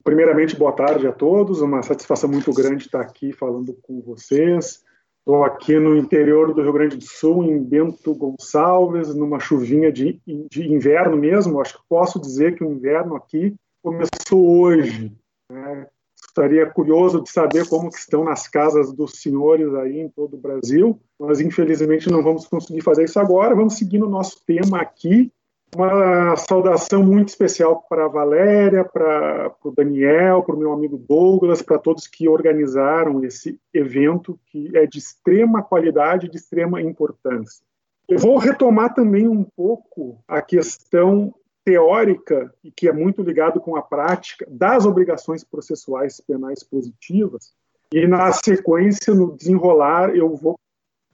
Primeiramente, boa tarde a todos. Uma satisfação muito grande estar aqui falando com vocês. Estou aqui no interior do Rio Grande do Sul, em Bento Gonçalves, numa chuvinha de, de inverno mesmo. Acho que posso dizer que o inverno aqui começou hoje. Né? Estaria curioso de saber como que estão nas casas dos senhores aí em todo o Brasil, mas infelizmente não vamos conseguir fazer isso agora. Vamos seguir no nosso tema aqui, uma saudação muito especial para a Valéria, para o Daniel, para o meu amigo Douglas, para todos que organizaram esse evento, que é de extrema qualidade, de extrema importância. Eu vou retomar também um pouco a questão teórica, e que é muito ligado com a prática, das obrigações processuais penais positivas, e na sequência, no desenrolar, eu vou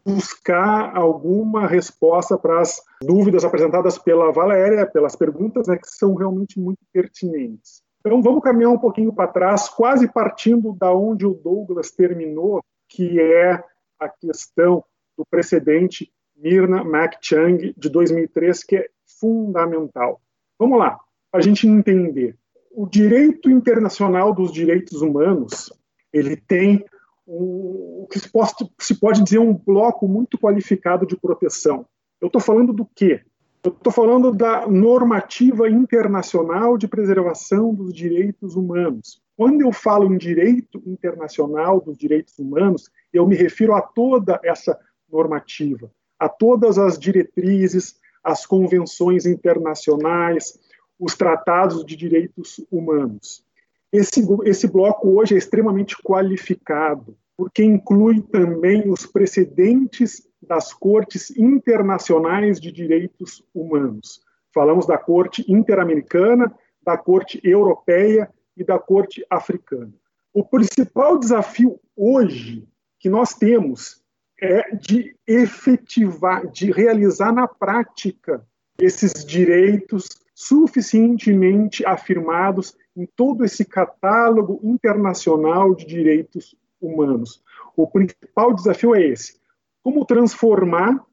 buscar alguma resposta para as dúvidas apresentadas pela Valéria, pelas perguntas né, que são realmente muito pertinentes. Então vamos caminhar um pouquinho para trás, quase partindo da onde o Douglas terminou, que é a questão do precedente Mirna McChang de 2003, que é fundamental. Vamos lá, a gente entender. O direito internacional dos direitos humanos, ele tem o que se pode, se pode dizer um bloco muito qualificado de proteção. Eu estou falando do quê? Eu estou falando da normativa internacional de preservação dos direitos humanos. Quando eu falo em direito internacional dos direitos humanos, eu me refiro a toda essa normativa, a todas as diretrizes, as convenções internacionais, os tratados de direitos humanos. Esse, esse bloco hoje é extremamente qualificado, porque inclui também os precedentes das cortes internacionais de direitos humanos. Falamos da Corte Interamericana, da Corte Europeia e da Corte Africana. O principal desafio hoje que nós temos é de efetivar, de realizar na prática esses direitos suficientemente afirmados em todo esse catálogo internacional de direitos humanos. O principal desafio é esse: como transformar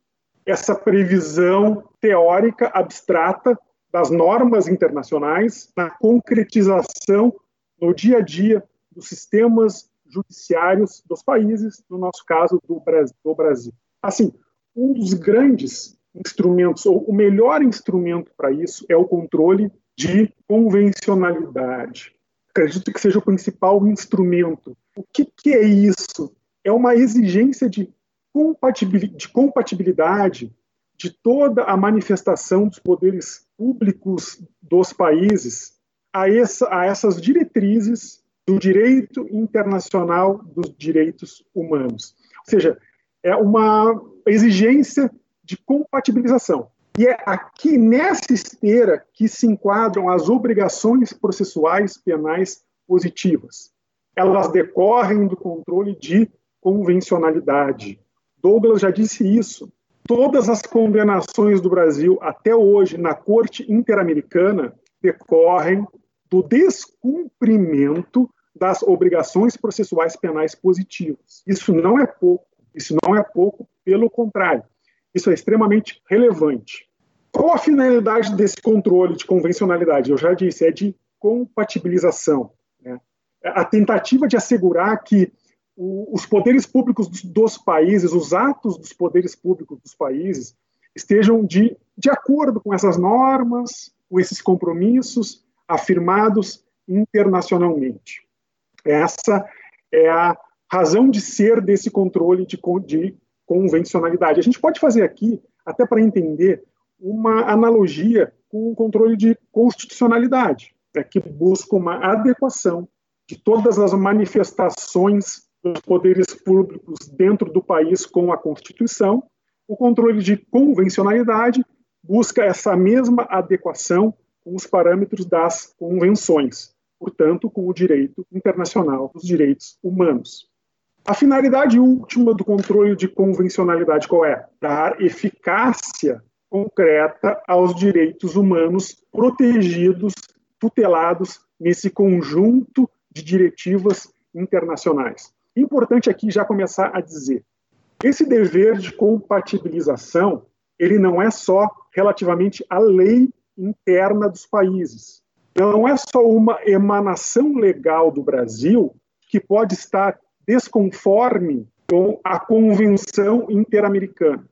essa previsão teórica abstrata das normas internacionais na concretização no dia a dia dos sistemas judiciários dos países, no nosso caso do Brasil. Assim, um dos grandes instrumentos, ou o melhor instrumento para isso é o controle de convencionalidade. Acredito que seja o principal instrumento. O que, que é isso? É uma exigência de compatibilidade de toda a manifestação dos poderes públicos dos países a, essa, a essas diretrizes do direito internacional dos direitos humanos. Ou seja, é uma exigência de compatibilização. E é aqui nessa esteira que se enquadram as obrigações processuais penais positivas. Elas decorrem do controle de convencionalidade. Douglas já disse isso. Todas as condenações do Brasil até hoje na Corte Interamericana decorrem do descumprimento das obrigações processuais penais positivas. Isso não é pouco, isso não é pouco, pelo contrário. Isso é extremamente relevante. Qual a finalidade desse controle de convencionalidade? Eu já disse, é de compatibilização. Né? A tentativa de assegurar que o, os poderes públicos dos, dos, países, os atos dos poderes públicos dos países, estejam de, de acordo com essas normas, com esses compromissos afirmados internacionalmente. Essa é a razão de ser desse controle de, de convencionalidade. A gente pode fazer aqui até para entender uma analogia com o controle de constitucionalidade, é que busca uma adequação de todas as manifestações dos poderes públicos dentro do país com a Constituição. O controle de convencionalidade busca essa mesma adequação com os parâmetros das convenções, portanto, com o direito internacional dos direitos humanos. A finalidade última do controle de convencionalidade qual é? Dar eficácia concreta aos direitos humanos protegidos, tutelados nesse conjunto de diretivas internacionais. Importante aqui já começar a dizer, esse dever de compatibilização, ele não é só relativamente à lei interna dos países. Não é só uma emanação legal do Brasil que pode estar desconforme com a Convenção Interamericana.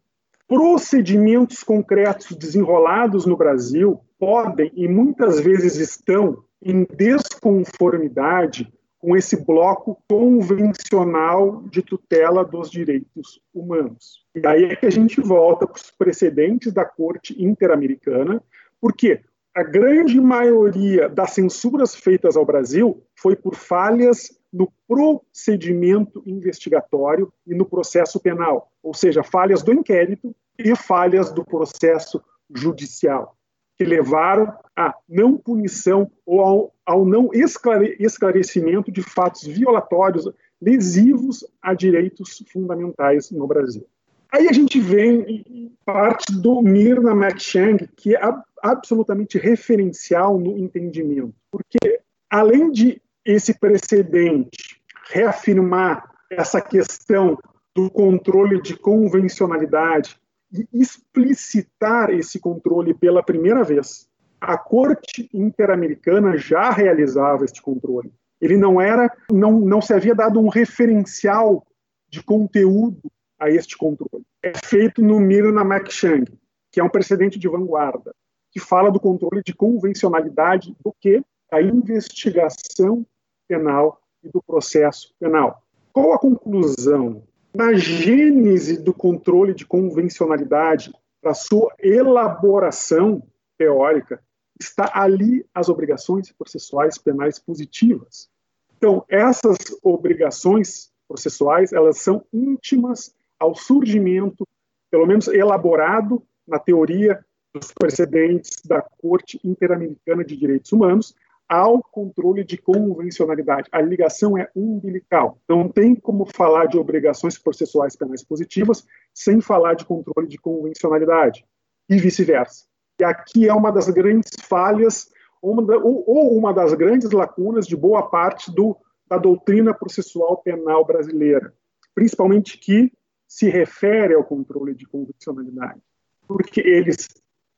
Procedimentos concretos desenrolados no Brasil podem e muitas vezes estão em desconformidade com esse bloco convencional de tutela dos direitos humanos. E aí é que a gente volta para os precedentes da Corte Interamericana, porque a grande maioria das censuras feitas ao Brasil foi por falhas no procedimento investigatório e no processo penal, ou seja, falhas do inquérito e falhas do processo judicial que levaram à não punição ou ao, ao não esclarecimento de fatos violatórios lesivos a direitos fundamentais no Brasil. Aí a gente vem parte do Mirna McShang, que é absolutamente referencial no entendimento, porque além de esse precedente reafirmar essa questão do controle de convencionalidade e explicitar esse controle pela primeira vez. A Corte Interamericana já realizava este controle. Ele não era, não, não se havia dado um referencial de conteúdo a este controle. É feito no Mirna McShang, que é um precedente de vanguarda, que fala do controle de convencionalidade do que? A investigação penal e do processo penal. Qual a conclusão na gênese do controle de convencionalidade, para sua elaboração teórica, está ali as obrigações processuais penais positivas. Então, essas obrigações processuais, elas são íntimas ao surgimento, pelo menos elaborado na teoria dos precedentes da Corte Interamericana de Direitos Humanos, ao controle de convencionalidade. A ligação é umbilical. Não tem como falar de obrigações processuais penais positivas sem falar de controle de convencionalidade, e vice-versa. E aqui é uma das grandes falhas, uma da, ou, ou, uma das grandes lacunas de boa parte do, da doutrina processual penal brasileira, principalmente que se refere ao controle de convencionalidade. Porque eles,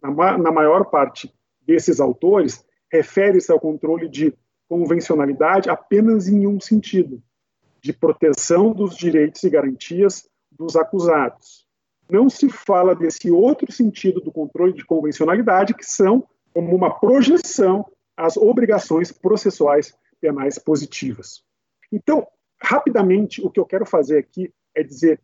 na, na maior parte desses autores, refere-se ao controle de convencionalidade apenas em um sentido, de proteção dos direitos e garantias dos acusados. Não se fala desse outro sentido do controle de convencionalidade, que são como uma projeção às obrigações processuais penais positivas. Então, rapidamente, o que eu quero fazer aqui é dizer,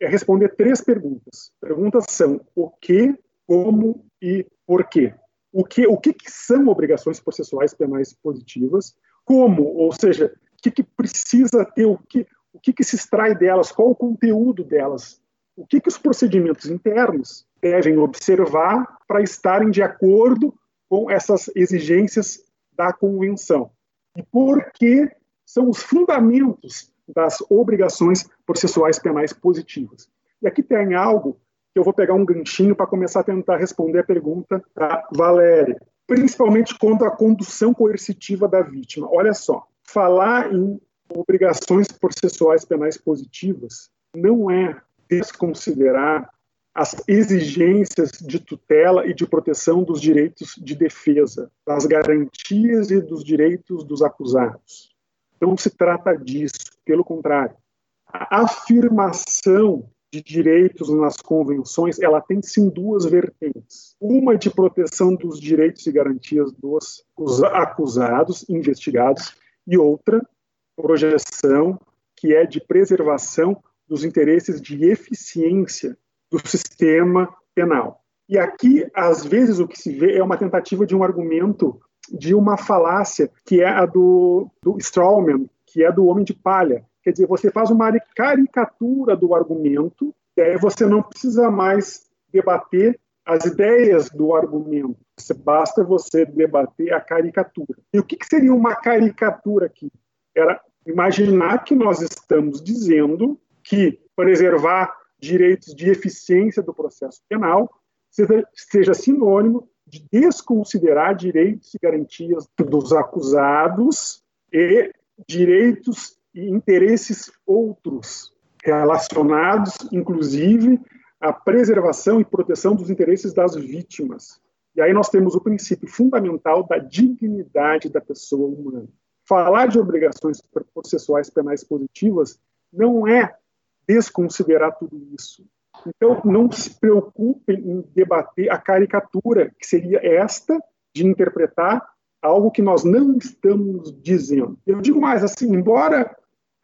é responder três perguntas. Perguntas são o que, como e por quê o que, o que, que são obrigações processuais penais positivas, como, ou seja, o que, que precisa ter, o que, o que, que se extrai delas, qual o conteúdo delas, o que, que os procedimentos internos devem observar para estarem de acordo com essas exigências da Convenção. E por que são os fundamentos das obrigações processuais penais positivas. E aqui tem algo eu vou pegar um ganchinho para começar a tentar responder a pergunta da Valéria, principalmente quanto à condução coercitiva da vítima. Olha só, falar em obrigações processuais penais positivas não é desconsiderar as exigências de tutela e de proteção dos direitos de defesa, das garantias e dos direitos dos acusados. Não se trata disso, pelo contrário. A afirmação de direitos nas convenções, ela tem sim duas vertentes. Uma de proteção dos direitos e garantias dos acusados, investigados, e outra, projeção, que é de preservação dos interesses de eficiência do sistema penal. E aqui, às vezes, o que se vê é uma tentativa de um argumento de uma falácia, que é a do, do Strawman, que é do Homem de Palha. Quer dizer, você faz uma caricatura do argumento, e aí você não precisa mais debater as ideias do argumento. Basta você debater a caricatura. E o que, que seria uma caricatura aqui? Era imaginar que nós estamos dizendo que preservar direitos de eficiência do processo penal seja, seja sinônimo de desconsiderar direitos e garantias dos acusados e direitos e interesses outros relacionados, inclusive, à preservação e proteção dos interesses das vítimas. E aí nós temos o princípio fundamental da dignidade da pessoa humana. Falar de obrigações processuais penais positivas não é desconsiderar tudo isso. Então, não se preocupem em debater a caricatura, que seria esta de interpretar algo que nós não estamos dizendo. Eu digo mais assim, embora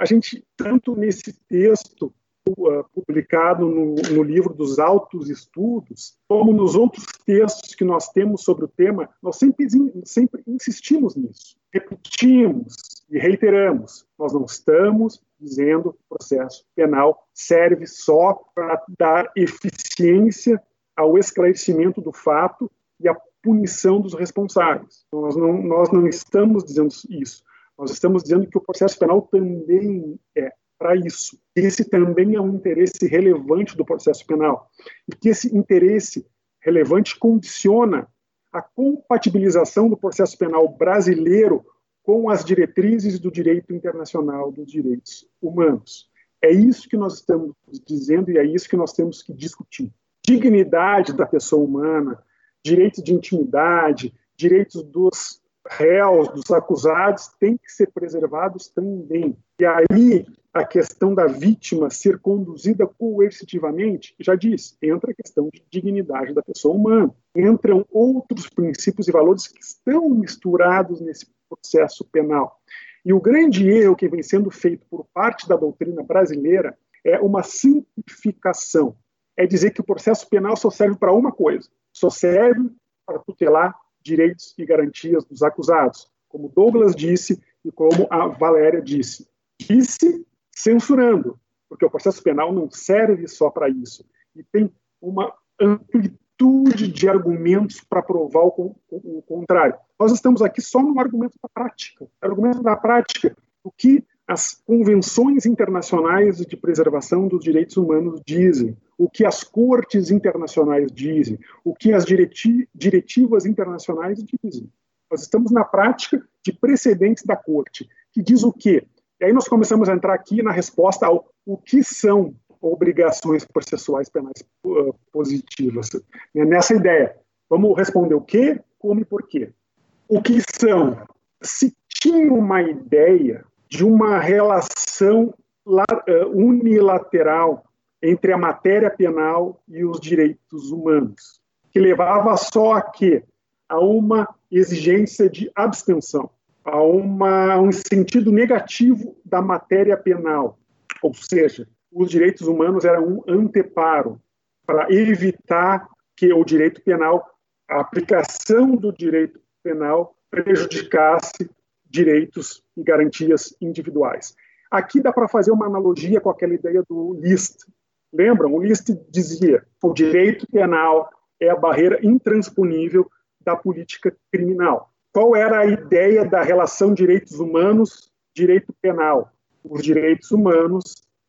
a gente, tanto nesse texto uh, publicado no, no, livro dos Altos Estudos, como nos outros textos que nós temos sobre o tema, nós sempre, sempre insistimos nisso, repetimos e reiteramos. Nós não estamos dizendo que o processo penal serve só para dar eficiência ao esclarecimento do fato e à punição dos responsáveis. Nós não, nós não estamos dizendo isso. Nós estamos dizendo que o processo penal também é para isso. Esse também é um interesse relevante do processo penal. E que esse interesse relevante condiciona a compatibilização do processo penal brasileiro com as diretrizes do direito internacional dos direitos humanos. É isso que nós estamos dizendo e é isso que nós temos que discutir. Dignidade da pessoa humana, direitos de intimidade, direitos dos réus, dos acusados, têm que ser preservados também. E aí, a questão da vítima ser conduzida coercitivamente, já diz, entra a questão de dignidade da pessoa humana. Entram outros princípios e valores que estão misturados nesse processo penal. E o grande erro que vem sendo feito por parte da doutrina brasileira é uma simplificação. É dizer que o processo penal só serve para uma coisa: só serve para tutelar direitos e garantias dos acusados, como Douglas disse e como a Valéria disse. Disse censurando, porque o processo penal não serve só para isso. E tem uma amplitude de argumentos para provar o, o, o, contrário. Nós estamos aqui só no argumento da prática. Argumento da prática, o que as convenções internacionais de preservação dos direitos humanos dizem, o que as cortes internacionais dizem, o que as direti diretivas internacionais dizem. Nós estamos na prática de precedentes da corte, que diz o quê? E aí nós começamos a entrar aqui na resposta ao o que são obrigações processuais penais uh, positivas. É nessa ideia, vamos responder o que, como e por quê. O que são? Se tinha uma ideia de uma relação uh, unilateral entre a matéria penal e os direitos humanos, que levava só a quê? A uma exigência de abstenção, a uma, um sentido negativo da matéria penal, ou seja, os direitos humanos eram um anteparo para evitar que o direito penal, a aplicação do direito penal prejudicasse direitos e garantias individuais. Aqui dá para fazer uma analogia com aquela ideia do List. Lembram? O List dizia: o direito penal é a barreira intransponível da política criminal. Qual era a ideia da relação direitos humanos-direito penal? Os direitos humanos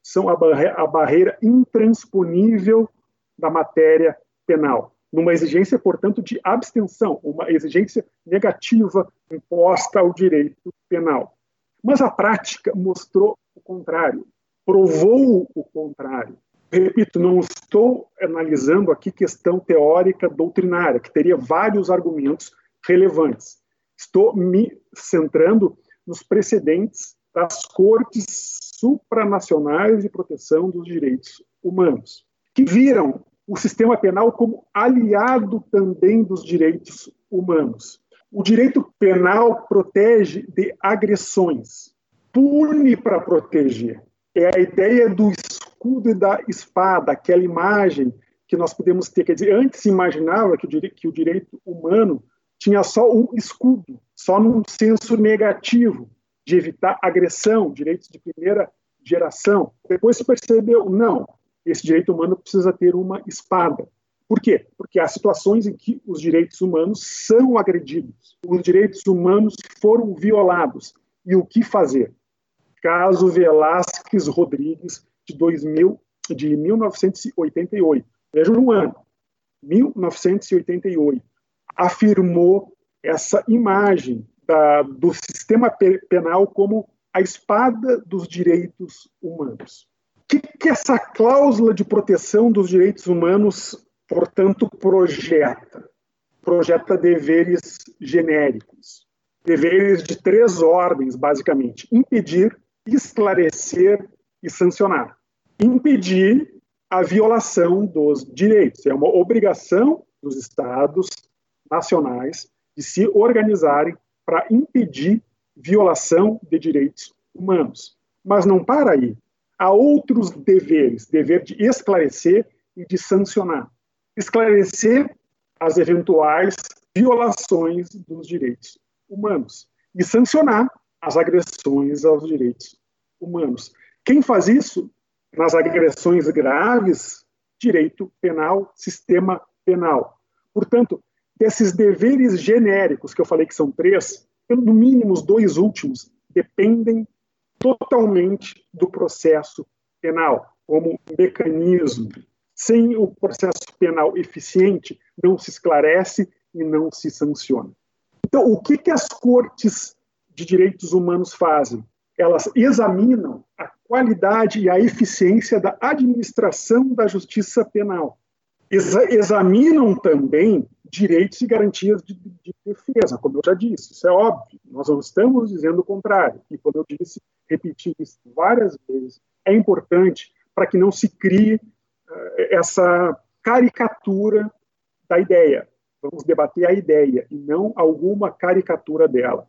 são a, barre a barreira intransponível da matéria penal, numa exigência, portanto, de abstenção, uma exigência negativa imposta ao direito penal. Mas a prática mostrou o contrário, provou o contrário. Repito, não estou analisando aqui questão teórica doutrinária, que teria vários argumentos relevantes. Estou me centrando nos precedentes das cortes supranacionais de proteção dos direitos humanos, que viram o sistema penal como aliado também dos direitos humanos. O direito penal protege de agressões, pune para proteger. É a ideia do escudo e da espada, aquela imagem que nós podemos ter. Quer dizer, antes se imaginava que o, direito, que o direito humano tinha só um escudo, só num senso negativo, de evitar agressão, direitos de primeira geração. Depois se percebeu, não, esse direito humano precisa ter uma espada. Por quê? Porque há situações em que os direitos humanos são agredidos, os direitos humanos foram violados. E o que fazer? Caso Velásquez Rodrigues, de, 2000, de 1988. Veja um ano, 1988. Afirmou essa imagem da, do sistema penal como a espada dos direitos humanos. O que, que essa cláusula de proteção dos direitos humanos, portanto, projeta? Projeta deveres genéricos, deveres de três ordens, basicamente: impedir, esclarecer e sancionar. Impedir a violação dos direitos. É uma obrigação dos Estados nacionais de se organizarem para impedir violação de direitos humanos. Mas não para aí. Há outros deveres: dever de esclarecer e de sancionar. Esclarecer as eventuais violações dos direitos humanos e sancionar as agressões aos direitos humanos. Quem faz isso nas agressões graves? Direito penal, sistema penal. Portanto, desses deveres genéricos que eu falei que são três, no mínimo os dois últimos dependem totalmente do processo penal como mecanismo. Sem o processo penal eficiente, não se esclarece e não se sanciona. Então, o que, que as cortes de direitos humanos fazem? Elas examinam a qualidade e a eficiência da administração da justiça penal. Exa examinam também direitos e garantias de, de, defesa, como eu já disse, isso é óbvio. Nós não estamos dizendo o contrário. E como eu disse, repeti isso várias vezes, é importante para que não se crie uh, essa caricatura da ideia. Vamos debater a ideia e não alguma caricatura dela.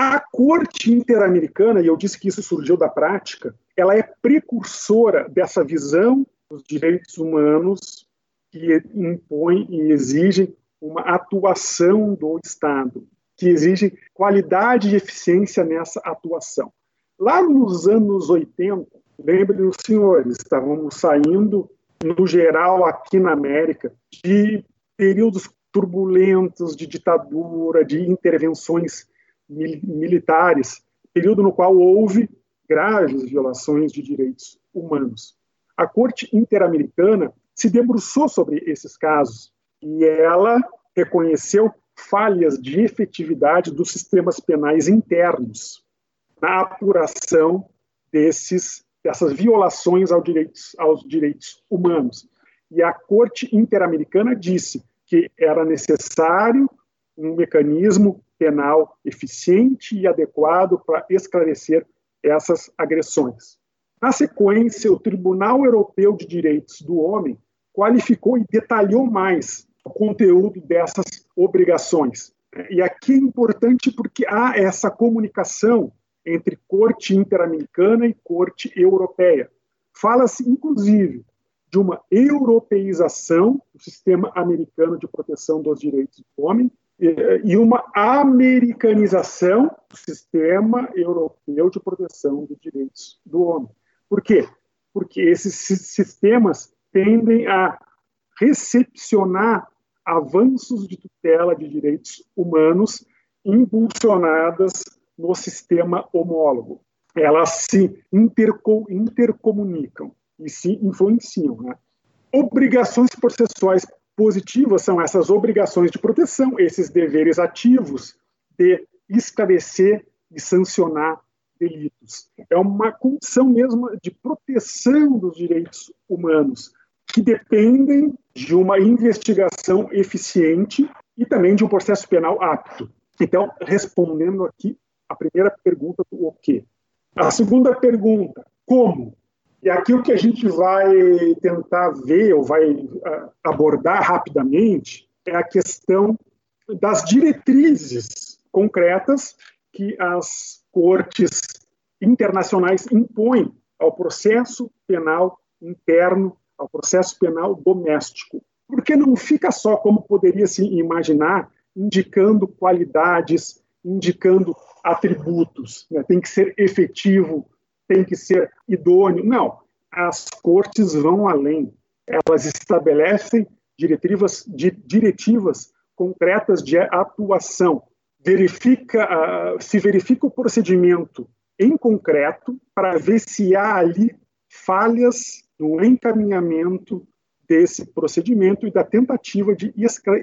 A Corte Interamericana, e eu disse que isso surgiu da prática, ela é precursora dessa visão dos direitos humanos que impõe e exige uma atuação do Estado, que exige qualidade e eficiência nessa atuação. Lá nos anos 80, lembrem os senhores, estávamos saindo, no geral, aqui na América, de períodos turbulentos de ditadura, de intervenções militares, período no qual houve graves violações de direitos humanos. A Corte Interamericana se debruçou sobre esses casos e ela reconheceu falhas de efetividade dos sistemas penais internos na apuração desses, dessas violações aos direitos, aos direitos humanos. E a Corte Interamericana disse que era necessário um mecanismo penal eficiente e adequado para esclarecer essas agressões. Na sequência, o Tribunal Europeu de Direitos do Homem qualificou e detalhou mais o conteúdo dessas obrigações. E aqui é importante porque há essa comunicação entre corte interamericana e corte europeia. Fala-se, inclusive, de uma europeização do sistema americano de proteção dos direitos do homem e uma americanização do sistema europeu de proteção dos direitos do homem. Por quê? Porque esses sistemas tendem a recepcionar avanços de tutela de direitos humanos impulsionadas no sistema homólogo. Elas se interco intercomunicam e se influenciam. Né? Obrigações processuais positivas são essas obrigações de proteção, esses deveres ativos de esclarecer e sancionar delitos. É uma condição mesmo de proteção dos direitos humanos que dependem de uma investigação eficiente e também de um processo penal apto. Então, respondendo aqui a primeira pergunta do o quê? A segunda pergunta, como? E aqui o que a gente vai tentar ver ou vai uh, abordar rapidamente é a questão das diretrizes concretas que as cortes internacionais impõem ao processo penal interno ao processo penal doméstico. Porque não fica só como poderia se imaginar, indicando qualidades, indicando atributos. Né? Tem que ser efetivo, tem que ser idôneo. Não, as cortes vão além. Elas estabelecem diretivas, diretivas concretas de atuação. Verifica, uh, se verifica o procedimento em concreto para ver se há ali falhas no encaminhamento desse procedimento e da tentativa de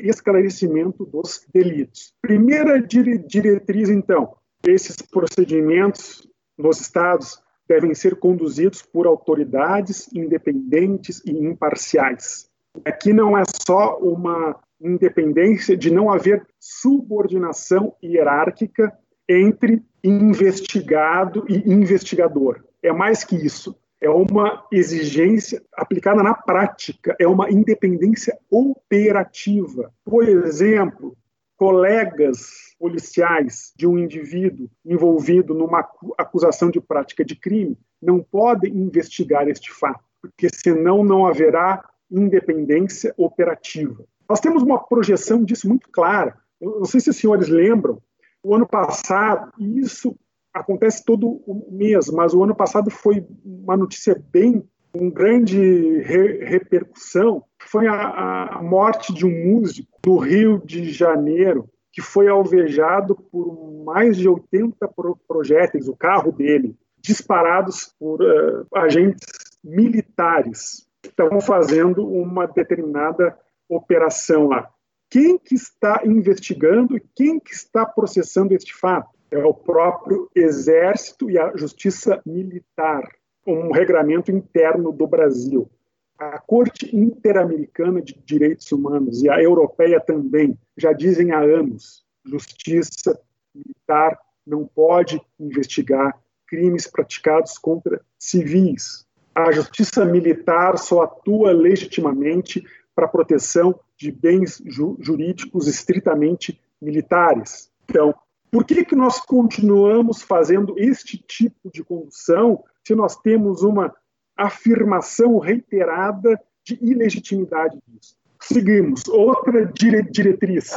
esclarecimento dos delitos. Primeira diretriz, então, esses procedimentos nos estados devem ser conduzidos por autoridades independentes e imparciais. Aqui não é só uma independência de não haver subordinação hierárquica entre investigado e investigador. É mais que isso. É uma exigência aplicada na prática, é uma independência operativa. Por exemplo, colegas policiais de um indivíduo envolvido numa acusação de prática de crime não podem investigar este fato, porque senão não haverá independência operativa. Nós temos uma projeção disso muito clara. Eu não sei se os senhores lembram, o ano passado, e isso acontece todo mês, mas o ano passado foi uma notícia bem com grande re repercussão, foi a, a, morte de um músico no Rio de Janeiro, que foi alvejado por mais de 80 pro projéteis, o carro dele, disparados por uh, agentes militares que estavam fazendo uma determinada operação lá. Quem que está investigando e quem que está processando este fato? É o próprio Exército e a Justiça Militar, um regramento interno do Brasil. A Corte Interamericana de Direitos Humanos e a Europeia também já dizem há anos: justiça militar não pode investigar crimes praticados contra civis. A justiça militar só atua legitimamente para proteção de bens ju jurídicos estritamente militares. Então, por que, que nós continuamos fazendo este tipo de condução se nós temos uma afirmação reiterada de ilegitimidade disso? Seguimos. Outra dire diretriz.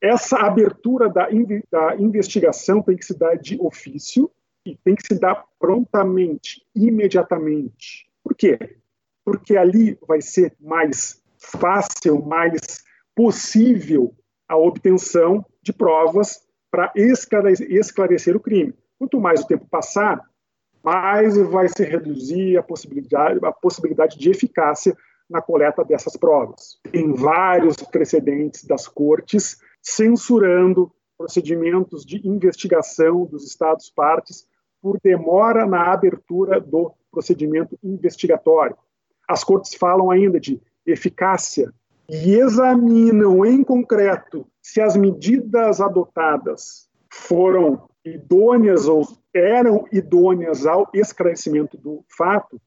Essa abertura da, in da investigação tem que se dar de ofício e tem que se dar prontamente, imediatamente. Por quê? Porque ali vai ser mais fácil, mais possível a obtenção de provas para esclarecer o crime. Quanto mais o tempo passar, mais vai se reduzir a possibilidade, a possibilidade de eficácia na coleta dessas provas. Tem vários precedentes das cortes censurando procedimentos de investigação dos Estados partes por demora na abertura do procedimento investigatório. As cortes falam ainda de eficácia e examinam em concreto se as medidas adotadas foram idôneas ou eram idôneas ao esclarecimento do fato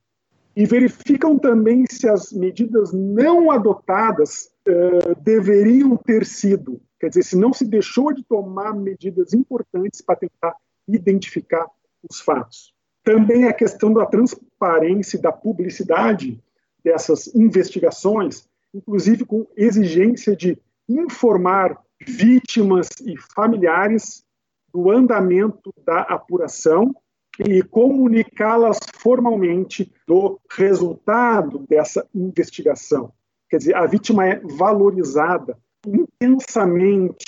e verificam também se as medidas não adotadas uh, deveriam ter sido, quer dizer, se não se deixou de tomar medidas importantes para tentar identificar os fatos. Também a questão da transparência e da publicidade dessas investigações, inclusive com exigência de informar vítimas e familiares do andamento da apuração e comunicá-las formalmente do resultado dessa investigação. Quer dizer, a vítima é valorizada intensamente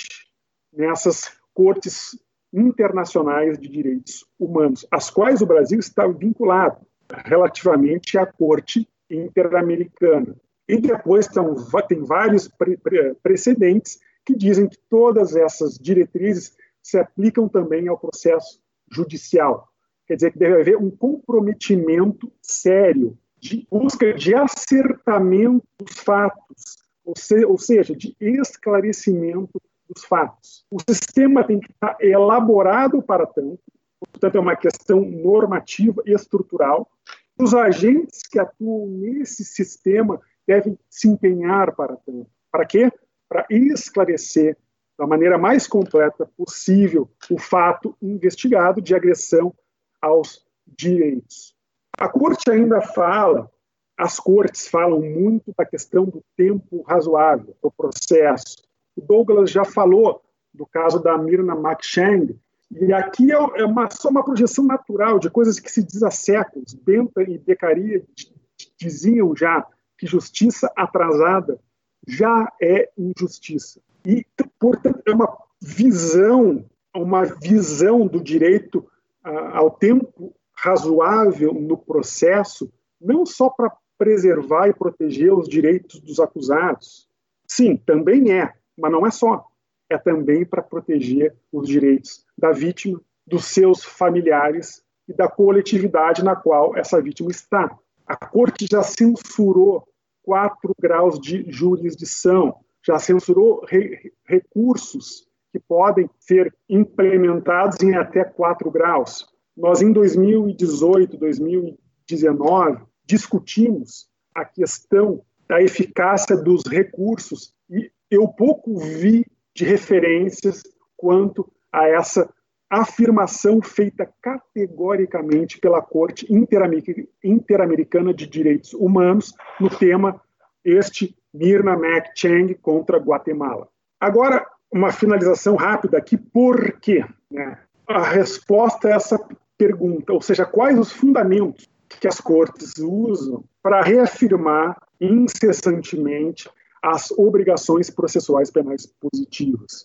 nessas cortes internacionais de direitos humanos, às quais o Brasil está vinculado relativamente à Corte Interamericana. E depois então, tem vários pre precedentes que dizem que todas essas diretrizes se aplicam também ao processo judicial. Quer dizer que deve haver um comprometimento sério de busca de acertamento dos fatos, ou, se, ou seja, de esclarecimento dos fatos. O sistema tem que estar elaborado para tanto, portanto, é uma questão normativa e estrutural. Os agentes que atuam nesse sistema devem se empenhar para tanto. Para quê? Para esclarecer da maneira mais completa possível o fato investigado de agressão aos direitos. A Corte ainda fala as cortes falam muito da questão do tempo razoável, do processo. O Douglas já falou do caso da Mirna McShang, e aqui é, é uma, só uma projeção natural de coisas que se diz há séculos. Benta e Beccaria diziam já que justiça atrasada já é injustiça. E, portanto, é uma visão, uma visão do direito uh, ao tempo razoável no processo, não só para preservar e proteger os direitos dos acusados. Sim, também é, mas não é só. É também para proteger os direitos da vítima, dos seus familiares e da coletividade na qual essa vítima está. A corte já censurou quatro graus de jurisdição, já censurou re recursos que podem ser implementados em até quatro graus. Nós, em 2018, 2019, discutimos a questão da eficácia dos recursos e eu pouco vi de referências quanto a essa afirmação feita categoricamente pela Corte Interamericana de Direitos Humanos no tema este Mirna Mac Chang contra Guatemala. Agora, uma finalização rápida aqui, por quê? Né? A resposta a essa pergunta, ou seja, quais os fundamentos que as cortes usam para reafirmar incessantemente as obrigações processuais penais positivas.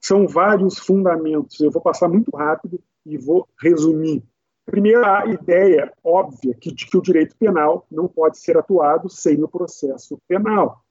São vários fundamentos. Eu vou passar muito rápido e vou resumir. Primeiro, a ideia óbvia que, de que o direito penal não pode ser atuado sem o processo penal.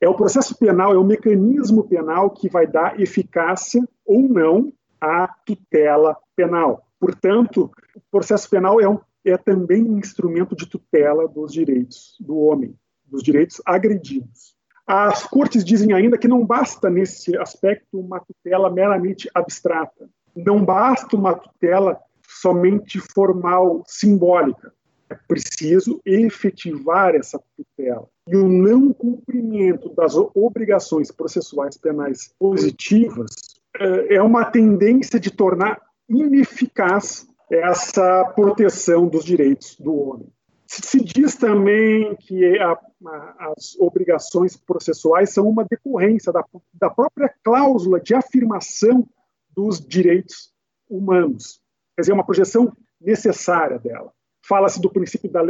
É o processo penal, é o mecanismo penal que vai dar eficácia ou não à tutela penal. Portanto, o processo penal é, um, é também um instrumento de tutela dos direitos do homem, dos direitos agredidos. As cortes dizem ainda que não basta, nesse aspecto, uma tutela meramente abstrata. Não basta uma tutela somente formal, simbólica. É preciso efetivar essa tutela. E o não cumprimento das obrigações processuais penais positivas eh, é uma tendência de tornar ineficaz essa proteção dos direitos do homem. Se diz também que a, a, as obrigações processuais são uma decorrência da, da própria cláusula de afirmação dos direitos humanos, quer dizer, uma projeção necessária dela. Fala-se do princípio da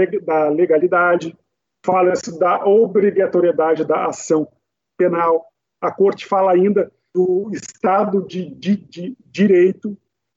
legalidade, fala-se da obrigatoriedade da ação penal. A Corte fala ainda do Estado de, de, de direito,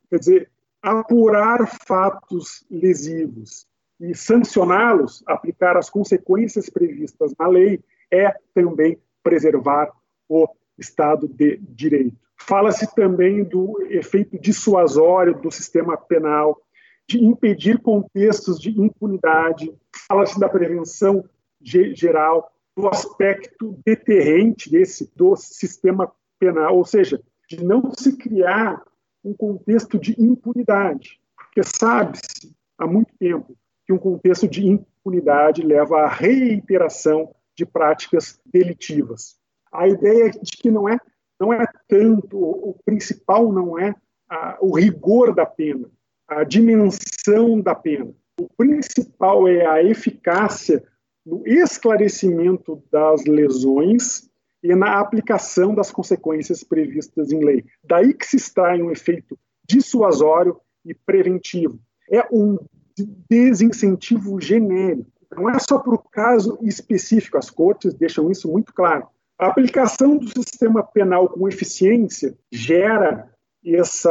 quer dizer, apurar fatos lesivos e sancioná-los, aplicar as consequências previstas na lei, é também preservar o Estado de Direito. Fala-se também do efeito dissuasório do sistema penal, de impedir contextos de impunidade, fala-se da prevenção geral, do aspecto deterrente desse do sistema penal, ou seja, de não se criar um contexto de impunidade, porque sabe-se há muito tempo que um contexto de impunidade leva à reiteração de práticas delitivas. A ideia de que não é não é tanto o principal não é a, o rigor da pena, a dimensão da pena. O principal é a eficácia no esclarecimento das lesões e na aplicação das consequências previstas em lei. Daí que se extrai um efeito dissuasório e preventivo. É um desincentivo genérico. Não é só para o caso específico, as cortes deixam isso muito claro. A aplicação do sistema penal com eficiência gera esse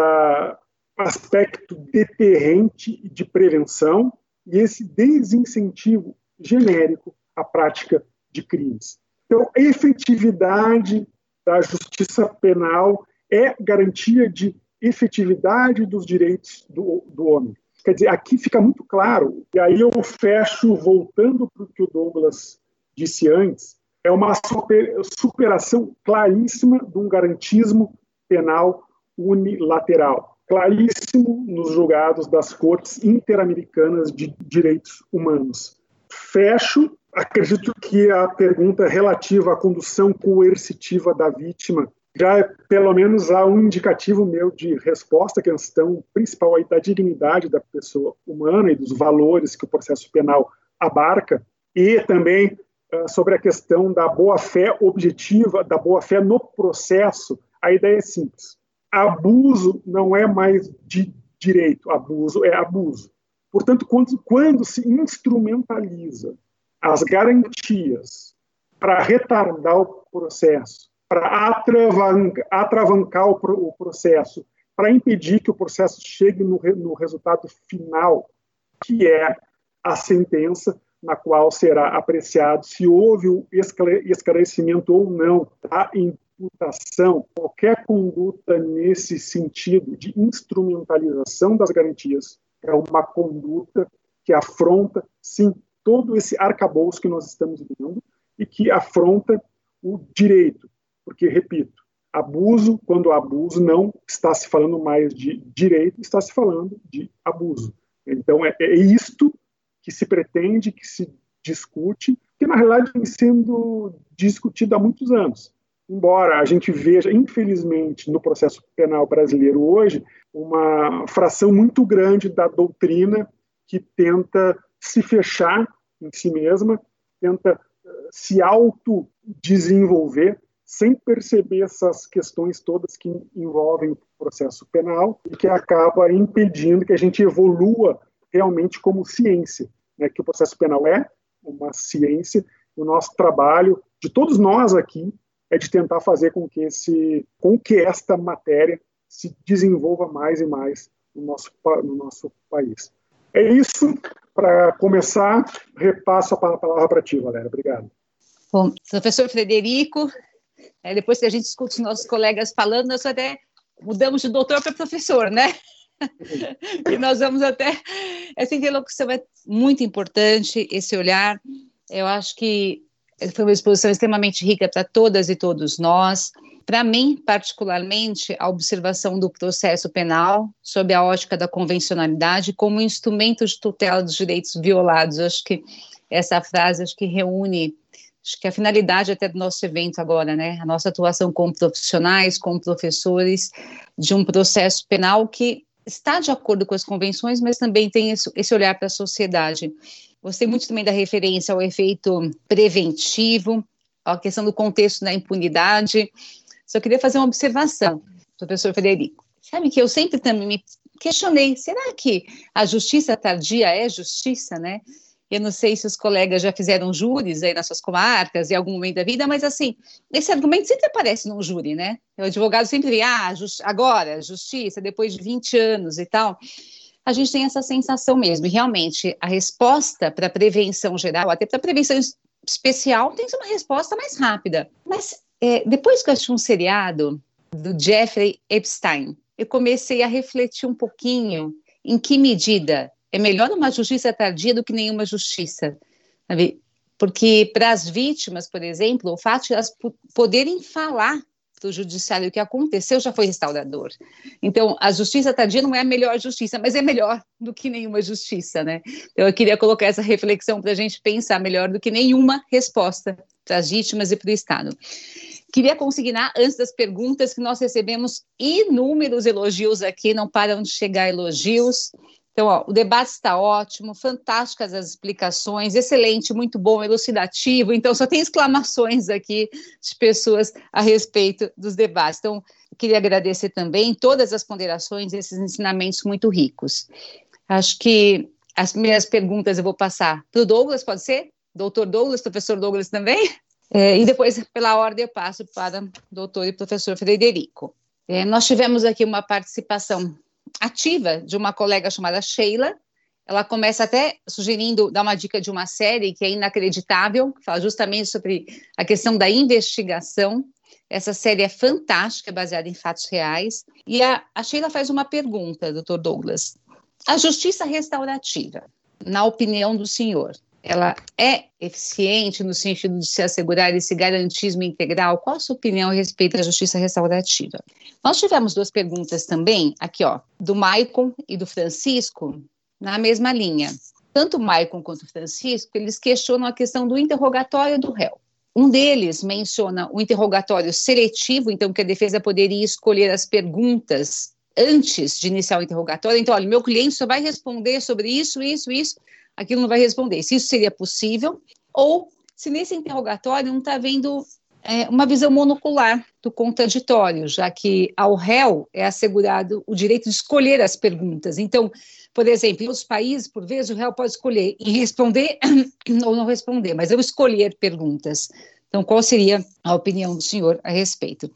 aspecto deterrente de prevenção e esse desincentivo genérico à prática de crimes. Então, a efetividade da justiça penal é garantia de efetividade dos direitos do, do homem. Quer dizer, aqui fica muito claro, e aí eu fecho voltando para o que o Douglas disse antes, é uma superação claríssima de um garantismo penal unilateral, claríssimo nos julgados das cortes interamericanas de direitos humanos. Fecho, acredito que a pergunta relativa à condução coercitiva da vítima já é, pelo menos há um indicativo meu de resposta à questão principal aí da dignidade da pessoa humana e dos valores que o processo penal abarca. E também sobre a questão da boa-fé objetiva, da boa-fé no processo, a ideia é simples. Abuso não é mais de direito, abuso é abuso. Portanto, quando, quando se instrumentaliza as garantias para retardar o processo, para atravancar, atravancar o, o, processo, para impedir que o processo chegue no, no resultado final, que é a sentença, na qual será apreciado se houve o esclarecimento ou não da imputação, qualquer conduta nesse sentido de instrumentalização das garantias é uma conduta que afronta, sim, todo esse arcabouço que nós estamos vivendo e que afronta o direito. Porque, repito, abuso, quando abuso, não está se falando mais de direito, está se falando de abuso. Então, é, é isto que se pretende, que se discute, que na realidade vem sendo discutido há muitos anos. Embora a gente veja, infelizmente, no processo penal brasileiro hoje, uma fração muito grande da doutrina que tenta se fechar em si mesma, tenta uh, se autodesenvolver sem perceber essas questões todas que envolvem o processo penal e que acaba impedindo que a gente evolua realmente como ciência, né? que o processo penal é uma ciência, o nosso trabalho de todos nós aqui é de tentar fazer com que esse com que esta matéria se desenvolva mais e mais no nosso no nosso país. É isso. Para começar, repasso a palavra para ti, Valéria. Obrigado. Bom, professor Frederico, é, depois que a gente escuta os nossos colegas falando, nós até mudamos de doutor para professor, né? E nós vamos até. Essa interlocução é muito importante, esse olhar. Eu acho que foi uma exposição extremamente rica para todas e todos nós. Para mim, particularmente, a observação do processo penal sob a ótica da convencionalidade como instrumento de tutela dos direitos violados. Acho que essa frase acho que reúne acho que a finalidade até do nosso evento agora, né, a nossa atuação como profissionais, como professores de um processo penal que está de acordo com as convenções, mas também tem esse, olhar para a sociedade. Gostei muito também da referência ao efeito preventivo, a questão do contexto da impunidade. Só queria fazer uma observação, professor Frederico. Sabe que eu sempre também me questionei, será que a justiça tardia é justiça, né? Eu não sei se os colegas já fizeram júris aí nas suas comarcas em algum momento da vida, mas assim, esse argumento sempre aparece num júri, né? O advogado sempre vê, ah, just, agora, justiça, depois de 20 anos e tal. A gente tem essa sensação mesmo, e realmente a resposta para a prevenção geral, até para a prevenção especial, tem uma resposta mais rápida. Mas é, depois que eu assisti um seriado do Jeffrey Epstein, eu comecei a refletir um pouquinho em que medida é melhor uma justiça tardia do que nenhuma justiça. Sabe? Porque para as vítimas, por exemplo, o fato de elas poderem falar para o judiciário o que aconteceu já foi restaurador. Então, a justiça tardia não é a melhor justiça, mas é melhor do que nenhuma justiça, né? Então, eu queria colocar essa reflexão para a gente pensar melhor do que nenhuma resposta para as vítimas e para o Estado. Queria consignar, antes das perguntas, que nós recebemos inúmeros elogios aqui, não param de chegar elogios. Então, ó, o debate está ótimo, fantásticas as explicações, excelente, muito bom, elucidativo. Então, só tem exclamações aqui de pessoas a respeito dos debates. Então, queria agradecer também todas as ponderações, esses ensinamentos muito ricos. Acho que as primeiras perguntas eu vou passar para o Douglas, pode ser? Doutor Douglas, professor Douglas também? É, e depois, pela ordem, eu passo para o doutor e professor Frederico. É, nós tivemos aqui uma participação ativa de uma colega chamada Sheila. Ela começa até sugerindo, dar uma dica de uma série que é inacreditável, que fala justamente sobre a questão da investigação. Essa série é fantástica, baseada em fatos reais. E a, a Sheila faz uma pergunta, doutor Douglas. A justiça restaurativa, na opinião do senhor, ela é eficiente no sentido de se assegurar esse garantismo integral? Qual a sua opinião a respeito da justiça restaurativa? Nós tivemos duas perguntas também, aqui ó, do Maicon e do Francisco, na mesma linha. Tanto o Maicon quanto o Francisco, eles questionam a questão do interrogatório do réu. Um deles menciona o interrogatório seletivo, então que a defesa poderia escolher as perguntas antes de iniciar o interrogatório. Então, olha, meu cliente só vai responder sobre isso, isso, isso, aquilo não vai responder. Se isso seria possível, ou se nesse interrogatório não está havendo é, uma visão monocular do contraditório, já que ao réu é assegurado o direito de escolher as perguntas. Então, por exemplo, em outros países, por vezes, o réu pode escolher em responder ou não responder, mas eu escolher perguntas. Então, qual seria a opinião do senhor a respeito?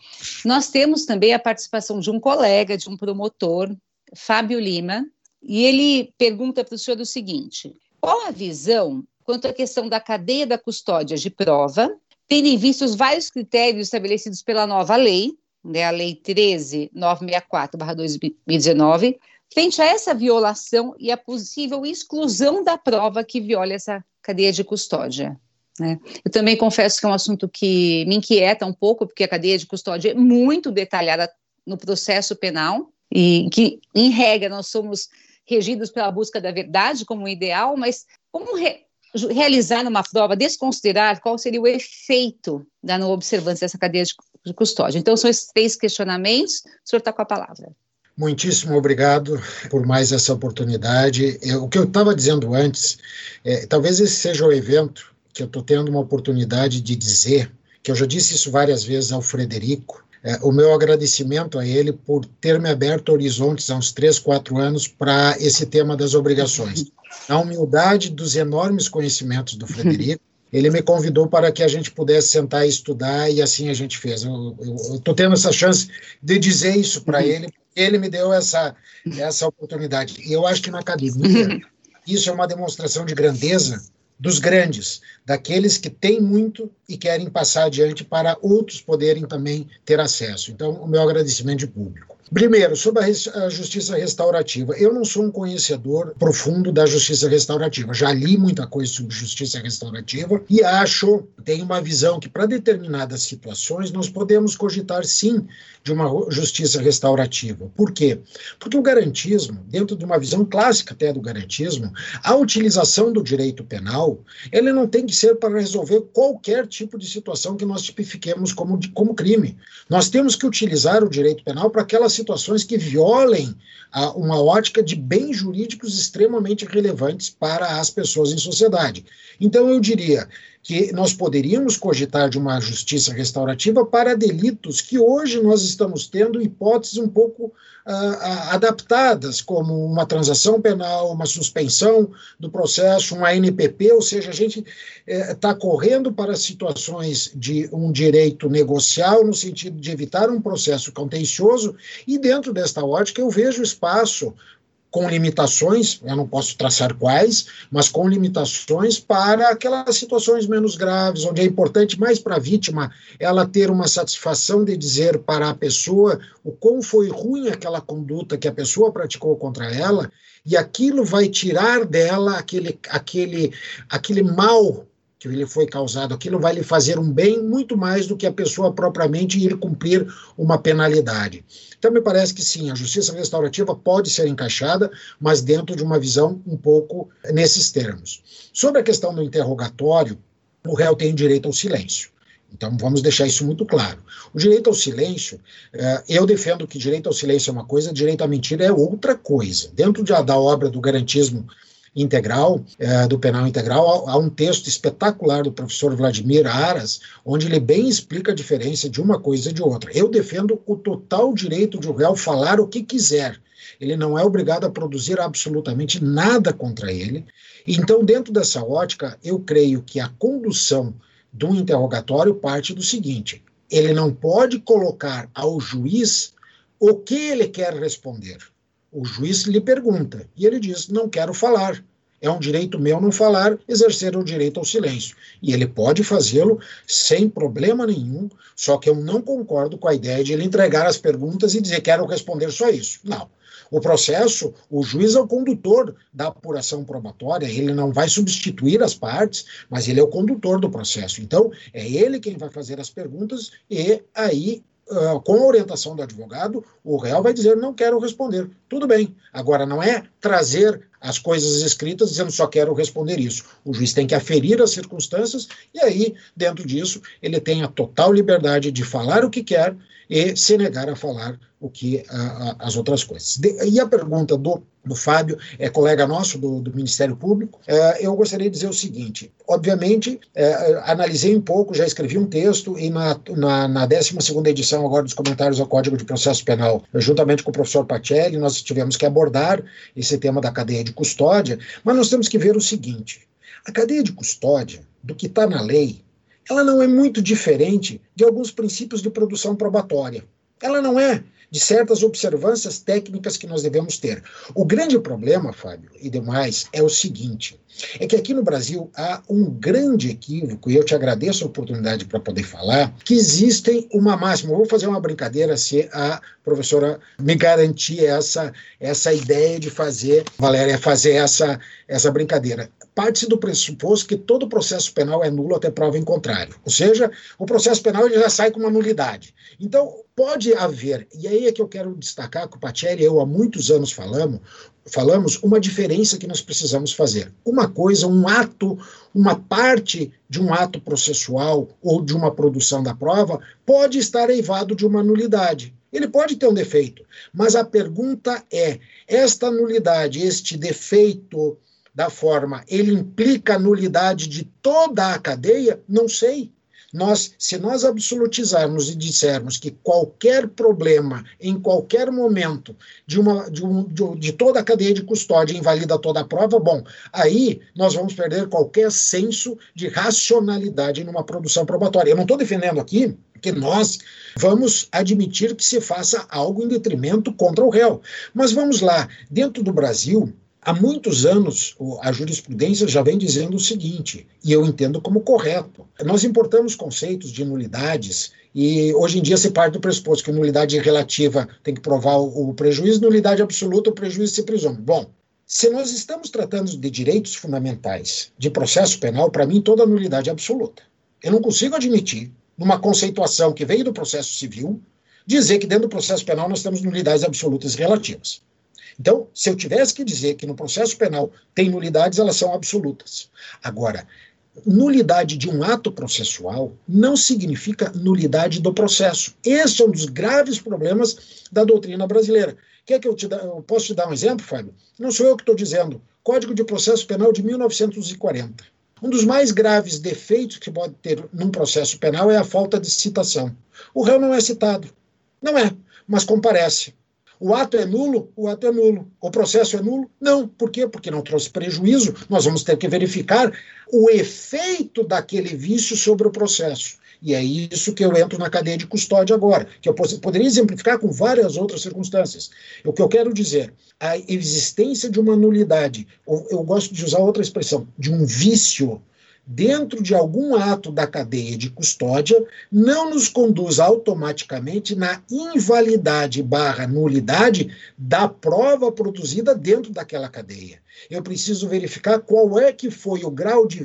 Nós temos também a participação de um colega, de um promotor, Fábio Lima, e ele pergunta para o senhor o seguinte: qual a visão quanto à questão da cadeia da custódia de prova, tendo em vista os vários critérios estabelecidos pela nova lei, né, a Lei 13.964-2019, frente a essa violação e a possível exclusão da prova que viola essa cadeia de custódia? Né? Eu também confesso que é um assunto que me inquieta um pouco, porque a cadeia de custódia é muito detalhada no processo penal, e que, em regra, nós somos regidos pela busca da verdade como ideal, mas como re realizar uma prova, desconsiderar qual seria o efeito da não observância dessa cadeia de custódia? Então, são esses três questionamentos, o senhor está com a palavra. Muitíssimo obrigado por mais essa oportunidade. Eu, o que eu estava dizendo antes, é, talvez esse seja o evento que eu estou tendo uma oportunidade de dizer, que eu já disse isso várias vezes ao Frederico, é, o meu agradecimento a ele por ter me aberto horizontes há uns três, quatro anos para esse tema das obrigações. A humildade dos enormes conhecimentos do Frederico, ele me convidou para que a gente pudesse sentar e estudar, e assim a gente fez. Eu estou tendo essa chance de dizer isso para uhum. ele, ele me deu essa, essa oportunidade. E eu acho que na academia, uhum. isso é uma demonstração de grandeza dos grandes, daqueles que têm muito e querem passar adiante para outros poderem também ter acesso. Então, o meu agradecimento de público. Primeiro, sobre a, justiça restaurativa. Eu não sou um conhecedor profundo da justiça restaurativa. Já li muita coisa sobre justiça restaurativa e acho, tenho uma visão que para determinadas situações nós podemos cogitar sim de uma justiça restaurativa. Por quê? Porque o garantismo, dentro de uma visão clássica até do garantismo, a utilização do direito penal, ele não tem que ser para resolver qualquer tipo de situação que nós tipifiquemos como, como crime. Nós temos que utilizar o direito penal para aquelas situações que violem a, uma ótica de bens jurídicos extremamente relevantes para as pessoas em sociedade. Então, eu diria que nós poderíamos cogitar de uma justiça restaurativa para delitos que hoje nós estamos tendo hipóteses um pouco uh, adaptadas, como uma transação penal, uma suspensão do processo, uma NPP, ou seja, a gente está eh, correndo para situações de um direito negocial, no sentido de evitar um processo contencioso, e dentro desta ótica eu vejo espaço com limitações, eu não posso traçar quais, mas com limitações para aquelas situações menos graves, onde é importante mais para a vítima ela ter uma satisfação de dizer para a pessoa o quão foi ruim aquela conduta que a pessoa praticou contra ela, e aquilo vai tirar dela aquele, aquele, aquele mal que lhe foi causado, aquilo vai lhe fazer um bem muito mais do que a pessoa propriamente ir cumprir uma penalidade. Então, me parece que sim, a justiça restaurativa pode ser encaixada, mas dentro de uma visão um pouco nesses termos. Sobre a questão do interrogatório, o réu tem direito ao silêncio. Então, vamos deixar isso muito claro. O direito ao silêncio, eh, eu defendo que direito ao silêncio é uma coisa, direito à mentira é outra coisa. Dentro de, da obra do garantismo integral, é, do penal integral, há um texto espetacular do professor Vladimir Aras, onde ele bem explica a diferença de uma coisa e de outra. Eu defendo o total direito de o réu falar o que quiser. Ele não é obrigado a produzir absolutamente nada contra ele. Então, dentro dessa ótica, eu creio que a condução do interrogatório parte do seguinte: ele não pode colocar ao juiz o que ele quer responder. O juiz lhe pergunta e ele diz: Não quero falar. É um direito meu não falar, exercer o direito ao silêncio. E ele pode fazê-lo sem problema nenhum, só que eu não concordo com a ideia de ele entregar as perguntas e dizer: Quero responder só isso. Não. O processo, o juiz é o condutor da apuração probatória, ele não vai substituir as partes, mas ele é o condutor do processo. Então, é ele quem vai fazer as perguntas e aí Uh, com a orientação do advogado, o réu vai dizer: não quero responder. Tudo bem. Agora, não é trazer as coisas escritas dizendo só quero responder isso. O juiz tem que aferir as circunstâncias e aí, dentro disso, ele tem a total liberdade de falar o que quer e se negar a falar o que a, a, as outras coisas. De, e a pergunta do, do Fábio, é colega nosso do, do Ministério Público, é, eu gostaria de dizer o seguinte: obviamente, é, analisei um pouco, já escrevi um texto, e na, na, na 12 edição agora dos comentários ao Código de Processo Penal, juntamente com o professor Pacelli, nós tivemos que abordar esse tema da cadeia de custódia, mas nós temos que ver o seguinte: a cadeia de custódia, do que está na lei, ela não é muito diferente de alguns princípios de produção probatória. Ela não é de certas observâncias técnicas que nós devemos ter. O grande problema, Fábio, e demais, é o seguinte: é que aqui no Brasil há um grande equívoco, e eu te agradeço a oportunidade para poder falar, que existem uma máxima. Vou fazer uma brincadeira se a professora me garantir essa, essa ideia de fazer, Valéria, fazer essa, essa brincadeira parte-se do pressuposto que todo processo penal é nulo até prova em contrário. Ou seja, o processo penal ele já sai com uma nulidade. Então, pode haver, e aí é que eu quero destacar que o Pacelli e eu há muitos anos falamos, falamos uma diferença que nós precisamos fazer. Uma coisa, um ato, uma parte de um ato processual ou de uma produção da prova pode estar eivado de uma nulidade. Ele pode ter um defeito, mas a pergunta é: esta nulidade, este defeito, da forma ele implica a nulidade de toda a cadeia? Não sei. Nós, se nós absolutizarmos e dissermos que qualquer problema, em qualquer momento, de, uma, de, um, de, de toda a cadeia de custódia invalida toda a prova, bom, aí nós vamos perder qualquer senso de racionalidade numa produção probatória. Eu não estou defendendo aqui que nós vamos admitir que se faça algo em detrimento contra o réu. Mas vamos lá, dentro do Brasil, Há muitos anos, a jurisprudência já vem dizendo o seguinte, e eu entendo como correto. Nós importamos conceitos de nulidades, e hoje em dia se parte do pressuposto que nulidade relativa tem que provar o prejuízo, nulidade absoluta, o prejuízo se presume. Bom, se nós estamos tratando de direitos fundamentais, de processo penal, para mim toda nulidade é absoluta. Eu não consigo admitir, numa conceituação que veio do processo civil, dizer que dentro do processo penal nós temos nulidades absolutas relativas. Então, se eu tivesse que dizer que no processo penal tem nulidades, elas são absolutas. Agora, nulidade de um ato processual não significa nulidade do processo. Esse é um dos graves problemas da doutrina brasileira. Quer que eu, te eu posso te dar um exemplo, Fábio? Não sou eu que estou dizendo. Código de Processo Penal de 1940. Um dos mais graves defeitos que pode ter num processo penal é a falta de citação. O réu não é citado. Não é, mas comparece. O ato é nulo? O ato é nulo. O processo é nulo? Não. Por quê? Porque não trouxe prejuízo. Nós vamos ter que verificar o efeito daquele vício sobre o processo. E é isso que eu entro na cadeia de custódia agora, que eu poderia exemplificar com várias outras circunstâncias. O que eu quero dizer, a existência de uma nulidade, eu gosto de usar outra expressão, de um vício dentro de algum ato da cadeia de custódia não nos conduz automaticamente na invalidade barra nulidade da prova produzida dentro daquela cadeia. Eu preciso verificar qual é que foi o grau de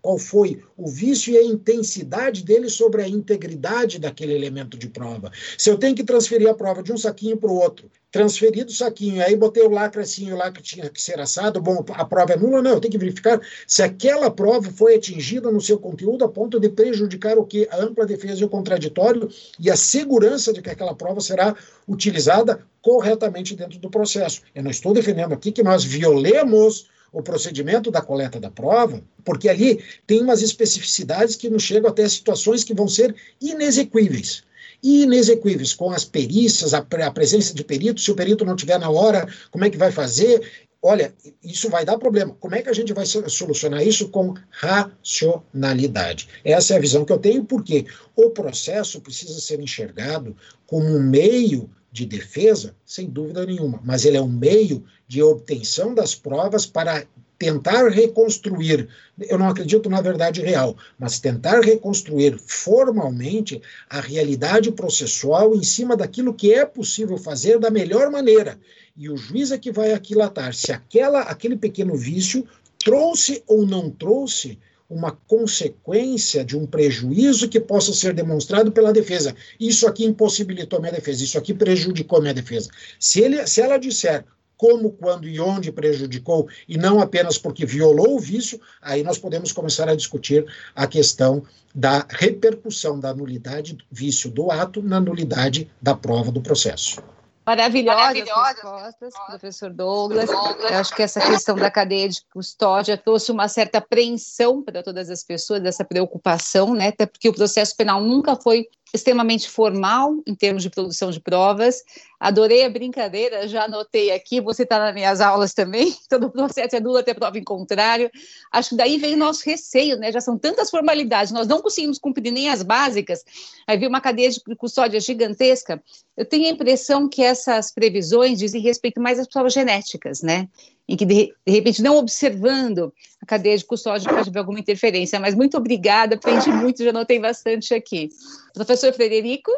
qual foi o vício e a intensidade dele sobre a integridade daquele elemento de prova. Se eu tenho que transferir a prova de um saquinho para o outro, transferido o saquinho, aí botei o lacre assim, o lacre tinha que ser assado, bom, a prova é nula, não, eu tenho que verificar se aquela prova foi atingida no seu conteúdo a ponto de prejudicar o que? A ampla defesa e o contraditório e a segurança de que aquela prova será utilizada corretamente dentro do processo. Eu não estou defendendo aqui que nós violemos o procedimento da coleta da prova, porque ali tem umas especificidades que nos chegam até situações que vão ser inexequíveis. Inexequíveis, com as perícias, a, a presença de perito, se o perito não tiver na hora, como é que vai fazer? Olha, isso vai dar problema. Como é que a gente vai solucionar isso? Com racionalidade. Essa é a visão que eu tenho, porque o processo precisa ser enxergado como um meio de defesa, sem dúvida nenhuma, mas ele é um meio de obtenção das provas para tentar reconstruir, eu não acredito na verdade real, mas tentar reconstruir formalmente a realidade processual em cima daquilo que é possível fazer da melhor maneira. E o juiz é que vai aquilatar se aquela, aquele pequeno vício trouxe ou não trouxe uma consequência de um prejuízo que possa ser demonstrado pela defesa. Isso aqui impossibilitou minha defesa, isso aqui prejudicou minha defesa. Se, ele, se ela disser como, quando e onde prejudicou, e não apenas porque violou o vício, aí nós podemos começar a discutir a questão da repercussão da nulidade vício do ato na nulidade da prova do processo. Maravilhosas, Maravilhosas respostas, professor Douglas. Eu acho que essa questão da cadeia de custódia trouxe uma certa apreensão para todas as pessoas, dessa preocupação, né? Até porque o processo penal nunca foi extremamente formal em termos de produção de provas. Adorei a brincadeira, já anotei aqui, você está nas minhas aulas também, todo o processo é nulo até prova em contrário. Acho que daí vem o nosso receio, né? Já são tantas formalidades, nós não conseguimos cumprir nem as básicas, aí vem uma cadeia de custódia gigantesca. Eu tenho a impressão que essas previsões dizem respeito mais às provas genéticas, né? Em que, de, de, repente, não observando a cadeia de custódia pode haver alguma interferência. Mas muito obrigada, aprendi muito, já notei bastante aqui. Professor Frederico?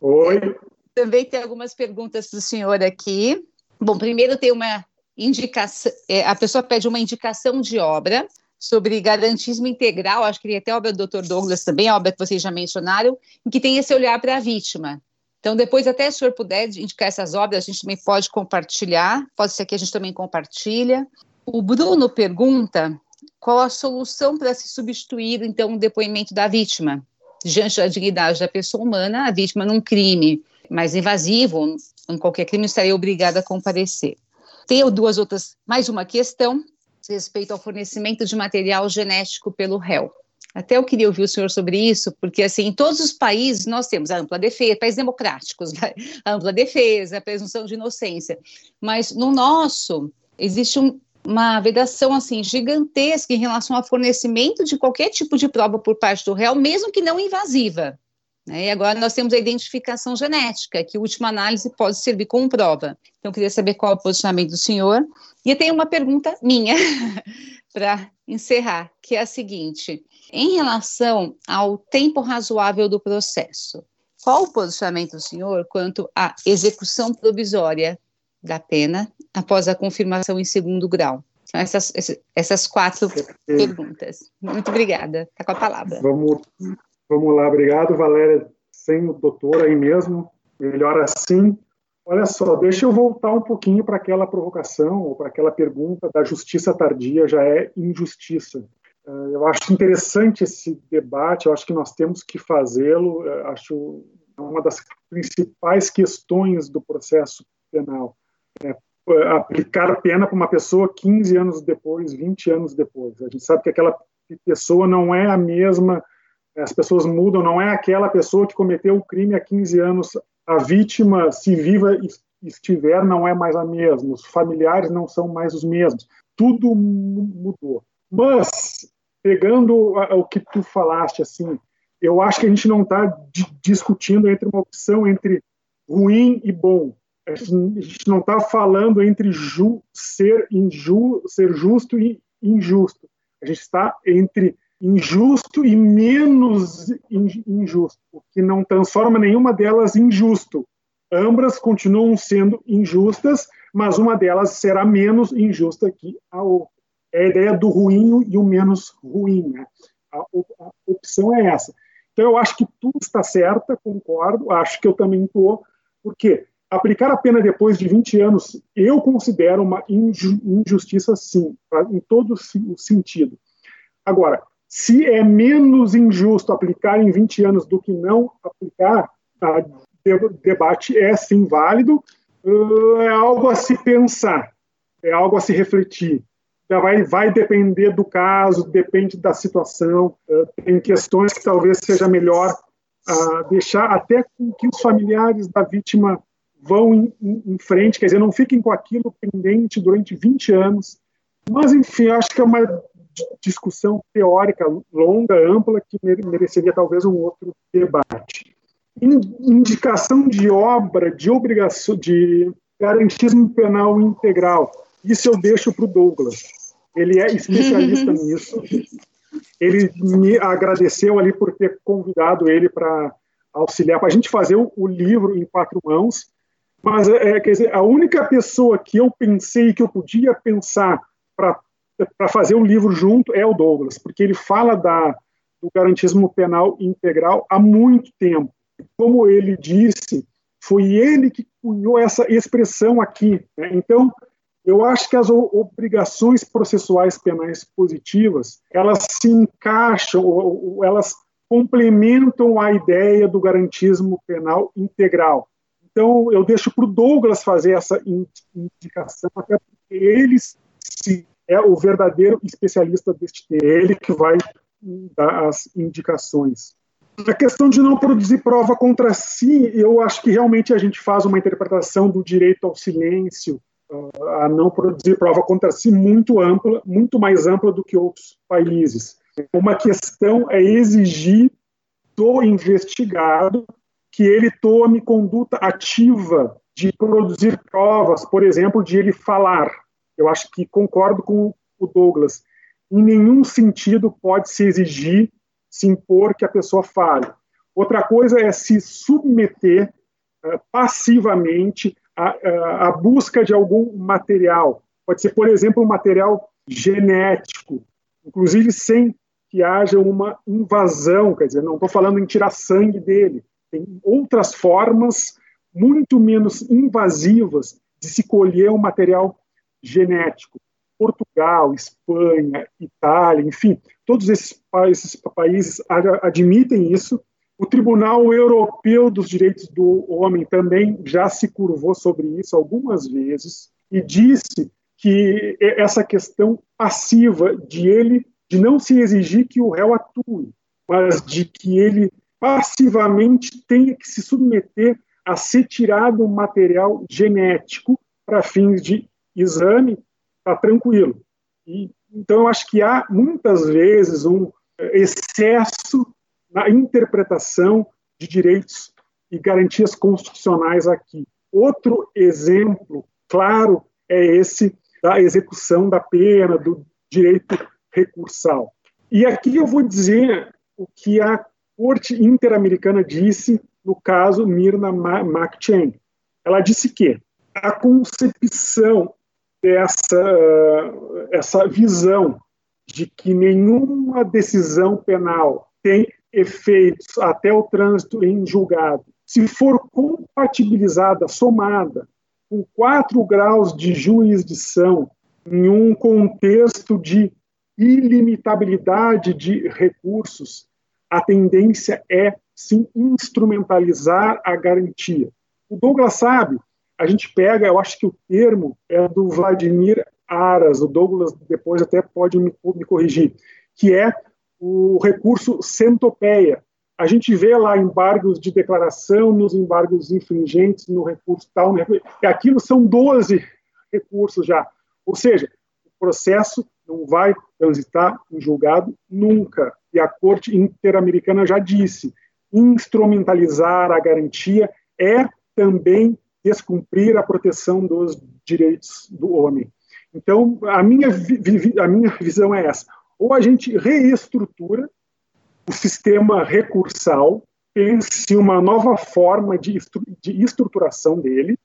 Oi. Também tem algumas perguntas para o senhor aqui. Bom, primeiro tem uma indicação, é, a pessoa pede uma indicação de obra sobre garantismo integral, acho que até a obra do Dr. Douglas também, a obra que vocês já mencionaram, em que tem esse olhar para a vítima. Então, depois, até se o senhor puder indicar essas obras, a gente também pode compartilhar, pode ser que a gente também compartilha. O Bruno pergunta qual a solução para se substituir, então, o depoimento da vítima. Diante da dignidade da pessoa humana, a vítima num crime mais invasivo, em qualquer crime, estaria obrigada a comparecer. Tenho duas outras, mais uma questão, respeito ao fornecimento de material genético pelo réu. Até eu queria ouvir o senhor sobre isso, porque assim, em todos os países nós temos a ampla defesa, países democráticos, né? a ampla defesa, a presunção de inocência, mas no nosso existe um, uma vedação assim gigantesca em relação ao fornecimento de qualquer tipo de prova por parte do réu, mesmo que não invasiva. Né? E agora nós temos a identificação genética, que última análise pode servir como prova. Então, queria saber qual é o posicionamento do senhor. E eu tenho uma pergunta minha para encerrar, que é a seguinte: em relação ao tempo razoável do processo, qual o posicionamento do senhor quanto à execução provisória da pena após a confirmação em segundo grau? São essas, essas quatro perguntas. Muito obrigada. Está com a palavra. Vamos, vamos lá, obrigado, Valéria. Sem o doutor aí mesmo, melhor assim. Olha só, deixa eu voltar um pouquinho para aquela provocação, ou para aquela pergunta da justiça tardia já é injustiça. Eh, eu acho interessante esse debate, eu acho que nós temos que fazê-lo, eh, acho uma das principais questões do processo penal. É aplicar pena para uma pessoa 15 anos depois, 20 anos depois. A gente sabe que aquela pessoa não é a mesma, as pessoas mudam, não é aquela pessoa que cometeu o crime há 15 anos. A vítima, se viva estiver, não é mais a mesma, os familiares não são mais os mesmos. Tudo mudou. Mas pegando o que tu falaste, assim, eu acho que a gente não está discutindo entre uma opção entre ruim e bom. A gente não está falando entre ju, ser, inju, ser justo e injusto. A gente está entre injusto e menos injusto, o que não transforma nenhuma delas em justo. Ambas continuam sendo injustas, mas uma delas será menos injusta que a outra é a ideia do ruim e o menos ruim. Né? A, a, opção é essa. Então, eu acho que tudo está certa, concordo, acho que eu também estou, porque aplicar a pena depois de 20 anos, eu considero uma injustiça, sim, em todo o sentido. Agora, se é menos injusto aplicar em 20 anos do que não aplicar, o debate é sim válido, é algo a se pensar, é algo a se refletir vai, vai depender do caso, depende da situação. Uh, tem questões que talvez seja melhor uh, deixar até que os familiares da vítima vão em, em, em, frente, quer dizer, não fiquem com aquilo pendente durante 20 anos. Mas, enfim, acho que é uma discussão teórica longa, ampla, que mereceria talvez um outro debate. Indicação de obra, de obrigação, de garantismo penal integral. Isso eu deixo para o Douglas. Ele é especialista nisso. Ele me agradeceu ali por ter convidado ele para auxiliar, para a gente fazer o, o, livro em quatro mãos. Mas, é, quer dizer, a única pessoa que eu pensei que eu podia pensar para fazer o livro junto é o Douglas, porque ele fala da, do garantismo penal integral há muito tempo. Como ele disse, foi ele que cunhou essa expressão aqui. Né? Então, Eu acho que as obrigações processuais penais positivas, elas se encaixam, elas complementam a ideia do garantismo penal integral. Então, eu deixo para o Douglas fazer essa indicação, até porque ele é o verdadeiro especialista deste tema, ele que vai dar as indicações. A questão de não produzir prova contra si, eu acho que realmente a gente faz uma interpretação do direito ao silêncio, a não produzir prova contra si muito ampla, muito mais ampla do que outros países. Uma questão é exigir do investigado que ele tome conduta ativa de produzir provas, por exemplo, de ele falar. Eu acho que concordo com o Douglas. Em nenhum sentido pode se exigir, se impor que a pessoa fale. Outra coisa é se submeter uh, passivamente à, busca de algum material. Pode ser, por exemplo, um material genético, inclusive sem que haja uma invasão, quer dizer, não estou falando em tirar sangue dele, tem outras formas muito menos invasivas de se colher um material genético. Portugal, Espanha, Itália, enfim, todos esses, esses países admitem isso. O Tribunal Europeu dos Direitos do Homem também já se curvou sobre isso algumas vezes e disse que essa questão passiva de ele de não se exigir que o réu atue, mas de que ele passivamente tenha que se submeter a ser tirado um material genético para fins de exame, está tranquilo. E, então, eu acho que há muitas vezes um excesso na interpretação de direitos e garantias constitucionais aqui. Outro exemplo claro é esse da execução da pena, do direito recursal. E aqui eu vou dizer o que a Corte Interamericana disse no caso Mirna McChain. Ela disse que a concepção dessa essa visão de que nenhuma decisão penal tem efeitos até o trânsito em julgado, se for compatibilizada, somada com quatro graus de jurisdição em um contexto de ilimitabilidade de recursos, a tendência é sim instrumentalizar a garantia. O Douglas sabe, a gente pega, eu acho que o termo é do Vladimir Aras, o Douglas depois até pode me, me corrigir, que é o recurso centopeia. A gente vê lá embargos de declaração, nos embargos infringentes, no recurso tal, no recurso, e aquilo são 12 recursos já. Ou seja, o processo não vai transitar em julgado nunca. E a Corte Interamericana já disse: instrumentalizar a garantia é também descumprir a proteção dos direitos do homem. Então, a minha, a minha visão é essa: ou a gente reestrutura o sistema recursal, pense uma nova forma de, de estruturação dele,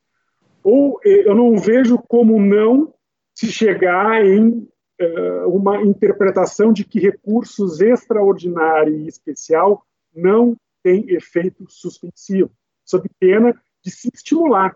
ou eh, eu não vejo como não se chegar em uh, uma interpretação de que recursos extraordinário e especial não têm efeito suspensivo, sob pena de se estimular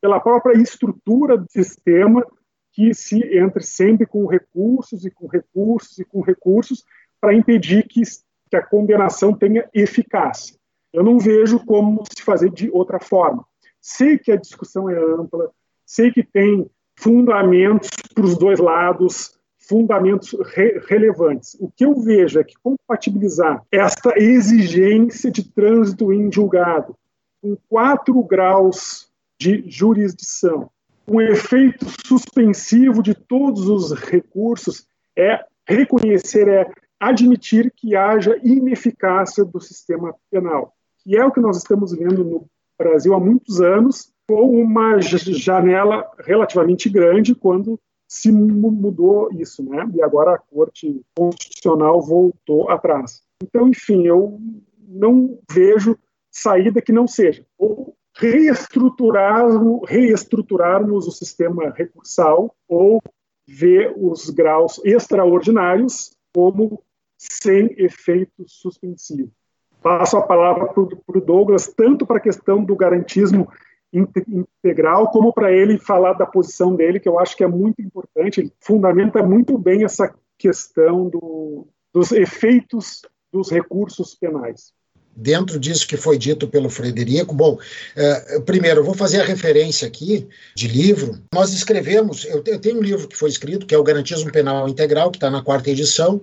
pela própria estrutura do sistema que se entre sempre com recursos e com recursos e com recursos para impedir que, que a condenação tenha eficácia. Eu não vejo como se fazer de outra forma. Sei que a discussão é ampla, sei que tem fundamentos para os dois lados, fundamentos re relevantes. O que eu vejo é que compatibilizar esta exigência de trânsito em julgado com quatro graus de jurisdição, um efeito suspensivo de todos os recursos, é reconhecer, é admitir que haja ineficácia do sistema penal, que é o que nós estamos vendo no Brasil há muitos anos, com uma janela relativamente grande quando se mudou isso, né? E agora a Corte Constitucional voltou atrás. Então, enfim, eu não vejo saída que não seja ou reestruturarmos, reestruturarmos o sistema recursal ou ver os graus extraordinários como sem efeito suspensivo. Passo a palavra para o Douglas, tanto para a questão do garantismo integral, como para ele falar da posição dele, que eu acho que é muito importante. Ele fundamenta muito bem essa questão do, dos efeitos dos recursos penais dentro disso que foi dito pelo Frederico. Bom, uh, primeiro, eu vou fazer a referência aqui de livro. Nós escrevemos, eu, tenho um livro que foi escrito, que é o Garantismo Penal Integral, que está na quarta edição.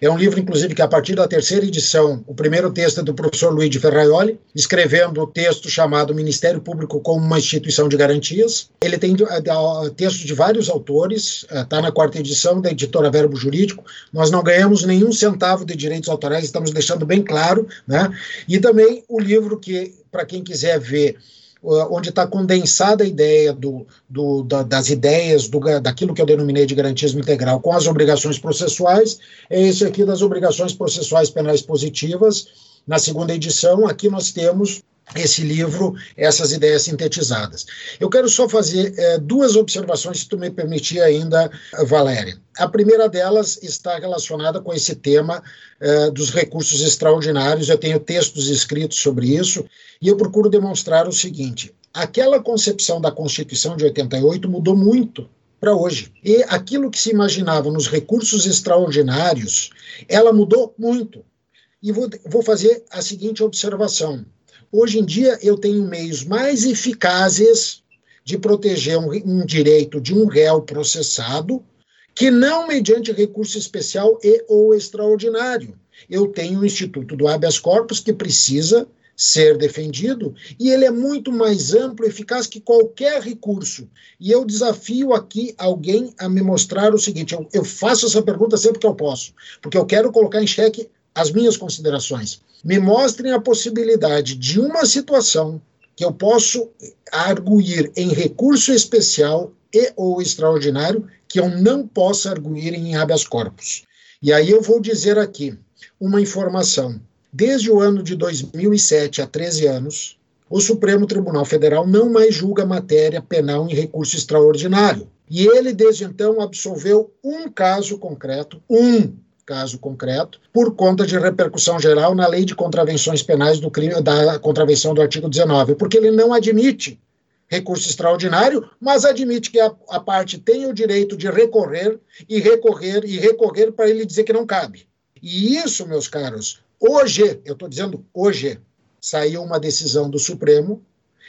É um livro, inclusive, que a partir da terceira edição, o primeiro texto é do professor Luiz de Ferraioli, escrevendo o texto chamado Ministério Público como uma instituição de garantias. Ele tem uh, textos de vários autores, está uh, na quarta edição da editora Verbo Jurídico. Nós não ganhamos nenhum centavo de direitos autorais, estamos deixando bem claro, né? E também o livro que, para quem quiser ver, onde está condensada a ideia do, do, da, das ideias do, daquilo que eu denominei de garantismo integral com as obrigações processuais, é esse aqui das obrigações processuais penais positivas. Na segunda edição, aqui nós temos esse livro, essas ideias sintetizadas. Eu quero só fazer é, duas observações, se tu me permitir ainda, Valéria. A primeira delas está relacionada com esse tema é, dos recursos extraordinários. Eu tenho textos escritos sobre isso e eu procuro demonstrar o seguinte: aquela concepção da Constituição de 88 mudou muito para hoje. E aquilo que se imaginava nos recursos extraordinários, ela mudou muito. E vou, vou fazer a seguinte observação Hoje em dia, eu tenho meios mais eficazes de proteger um, um direito de um réu processado que não mediante recurso especial e ou extraordinário. Eu tenho o Instituto do habeas corpus que precisa ser defendido e ele é muito mais amplo e eficaz que qualquer recurso. E eu desafio aqui alguém a me mostrar o seguinte: eu, eu faço essa pergunta sempre que eu posso, porque eu quero colocar em xeque as minhas considerações. Me mostrem a possibilidade de uma situação que eu posso arguir em recurso especial e ou extraordinário que eu não possa arguir em habeas corpus. E aí eu vou dizer aqui uma informação. Desde o ano de 2007 a 13 anos, o Supremo Tribunal Federal não mais julga matéria penal em recurso extraordinário. E ele, desde então, absolveu um caso concreto, um caso concreto, por conta de repercussão geral na lei de contravenções penais do crime, da contravenção do artigo 19, porque ele não admite recurso extraordinário, mas admite que a, a parte tem o direito de recorrer e recorrer e recorrer para ele dizer que não cabe. E isso, meus caros, hoje, eu estou dizendo hoje, saiu uma decisão do Supremo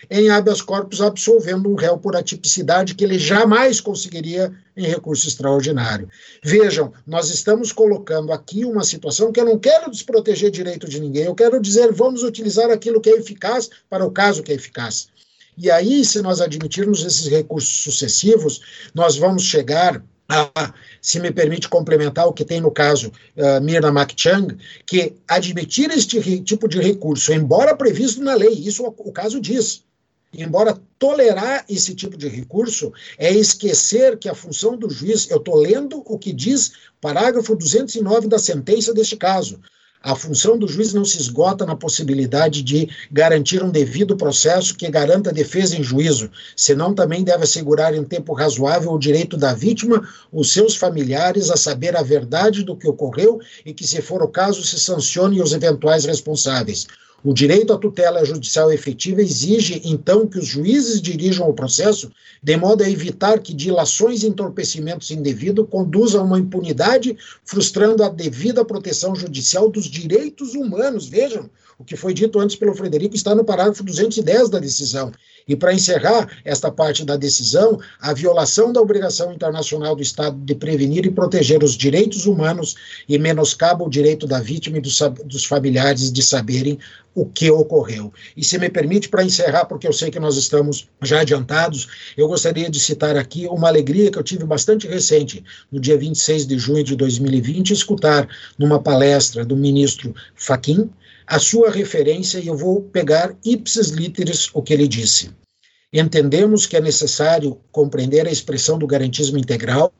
em habeas corpus absolvendo um réu por atipicidade que ele jamais conseguiria em recurso extraordinário. Vejam, nós estamos colocando aqui uma situação que eu não quero desproteger direito de ninguém, eu quero dizer, vamos utilizar aquilo que é eficaz para o caso que é eficaz. E aí, se nós admitirmos esses recursos sucessivos, nós vamos chegar a, se me permite complementar o que tem no caso uh, Mirna Makchang, que admitir este tipo de recurso, embora previsto na lei, isso o, o caso diz, embora tolerar esse tipo de recurso é esquecer que a função do juiz, eu estou lendo o que diz parágrafo 209 da sentença deste caso. A função do juiz não se esgota na possibilidade de garantir um devido processo que garanta defesa em juízo, senão também deve assegurar em tempo razoável o direito da vítima, os seus familiares, a saber a verdade do que ocorreu e que, se for o caso, se sancione os eventuais responsáveis. O direito à tutela judicial efetiva exige, então, que os juízes dirijam o processo de modo a evitar que dilações e entorpecimentos indevidos conduzam a uma impunidade, frustrando a devida proteção judicial dos direitos humanos. Vejam, o que foi dito antes pelo Frederico está no parágrafo 210 da decisão. E para encerrar esta parte da decisão, a violação da obrigação internacional do Estado de prevenir e proteger os direitos humanos e menoscaba o direito da vítima e dos, dos familiares de saberem o que ocorreu. E se me permite, para encerrar, porque eu sei que nós estamos já adiantados, eu gostaria de citar aqui uma alegria que eu tive bastante recente, no dia 26 de junho de 2020, escutar numa palestra do ministro Faquim, a sua referência e eu vou pegar ipsis literis o que ele disse. Entendemos que é necessário compreender a expressão do garantismo integral,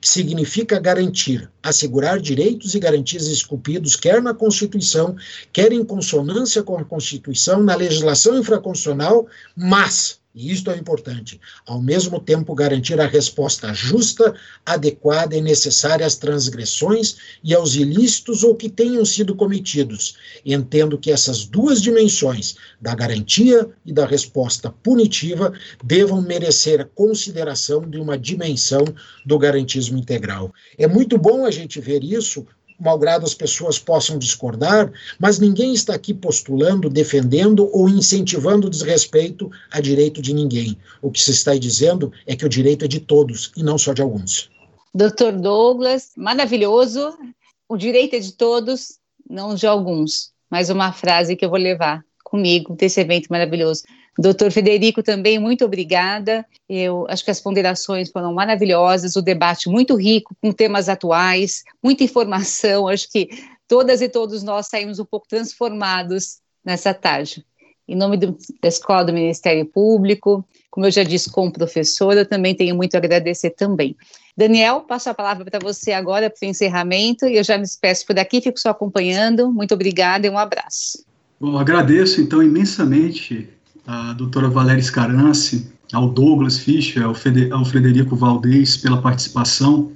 que significa garantir, assegurar direitos e garantias esculpidos, quer na Constituição, quer em consonância com a Constituição, na legislação infraconstitucional, mas e isto é importante, ao mesmo tempo garantir a resposta justa, adequada e necessária às transgressões e aos ilícitos ou que tenham sido cometidos. Entendo que essas duas dimensões, da garantia e da resposta punitiva, devam merecer consideração de uma dimensão do garantismo integral. É muito bom a gente ver isso malgrado as pessoas possam discordar, mas ninguém está aqui postulando, defendendo ou incentivando desrespeito a direito de ninguém. O que se está dizendo é que o direito é de todos e não só de alguns. Doutor Douglas, maravilhoso. O direito é de todos, não de alguns. Mais uma frase que eu vou levar comigo desse evento maravilhoso. Doutor Federico, também muito obrigada. Eu acho que as ponderações foram maravilhosas, o debate muito rico, com temas atuais, muita informação. Acho que todas e todos nós saímos um pouco transformados nessa tarde. Em nome do, da Escola do Ministério Público, como eu já disse, como professora, também tenho muito a agradecer também. Daniel, passo a palavra para você agora para o encerramento e eu já me despeço por aqui, fico só acompanhando. Muito obrigada e um abraço. Bom, agradeço então imensamente a doutora Valéria Scarance, ao Douglas Fischer, ao, ao Frederico Valdez pela participação,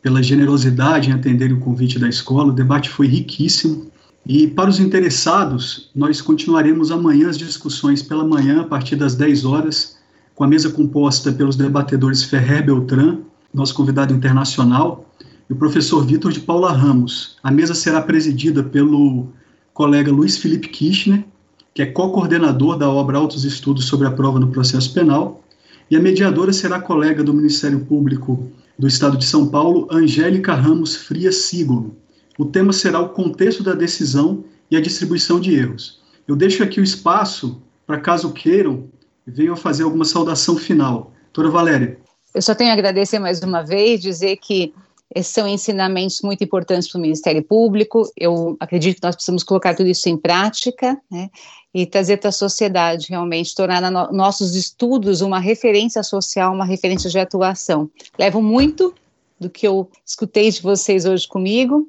pela generosidade em atender o convite da escola. O debate foi riquíssimo. E para os interessados, nós continuaremos amanhã as discussões pela manhã, a partir das 10 horas, com a mesa composta pelos debatedores Ferrer Beltrán, nosso convidado internacional, e o professor Vitor de Paula Ramos. A mesa será presidida pelo colega Luiz Felipe Kirchner, que é co-coordenador da obra Altos Estudos sobre a Prova no Processo Penal, e a mediadora será colega do Ministério Público do Estado de São Paulo, Angélica Ramos Frias Sigolo. O tema será o contexto da decisão e a distribuição de erros. Eu deixo aqui o espaço para, caso queiram, venham fazer alguma saudação final. Doutora Valéria. Eu só tenho a agradecer mais uma vez, dizer que esses são ensinamentos muito importantes para o Ministério Público. Eu acredito que nós precisamos colocar tudo isso em prática, né? E trazer para a sociedade realmente, tornar no, nossos estudos uma referência social, uma referência de atuação. Levo muito do que eu escutei de vocês hoje comigo.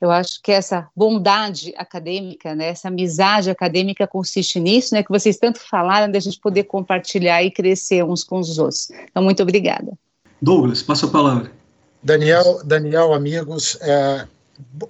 Eu acho que essa bondade acadêmica, né, essa amizade acadêmica consiste nisso, né, que vocês tanto falaram, de a gente poder compartilhar e crescer uns com os outros. Então, muito obrigada. Douglas, passa a palavra. Daniel, Daniel, amigos, é,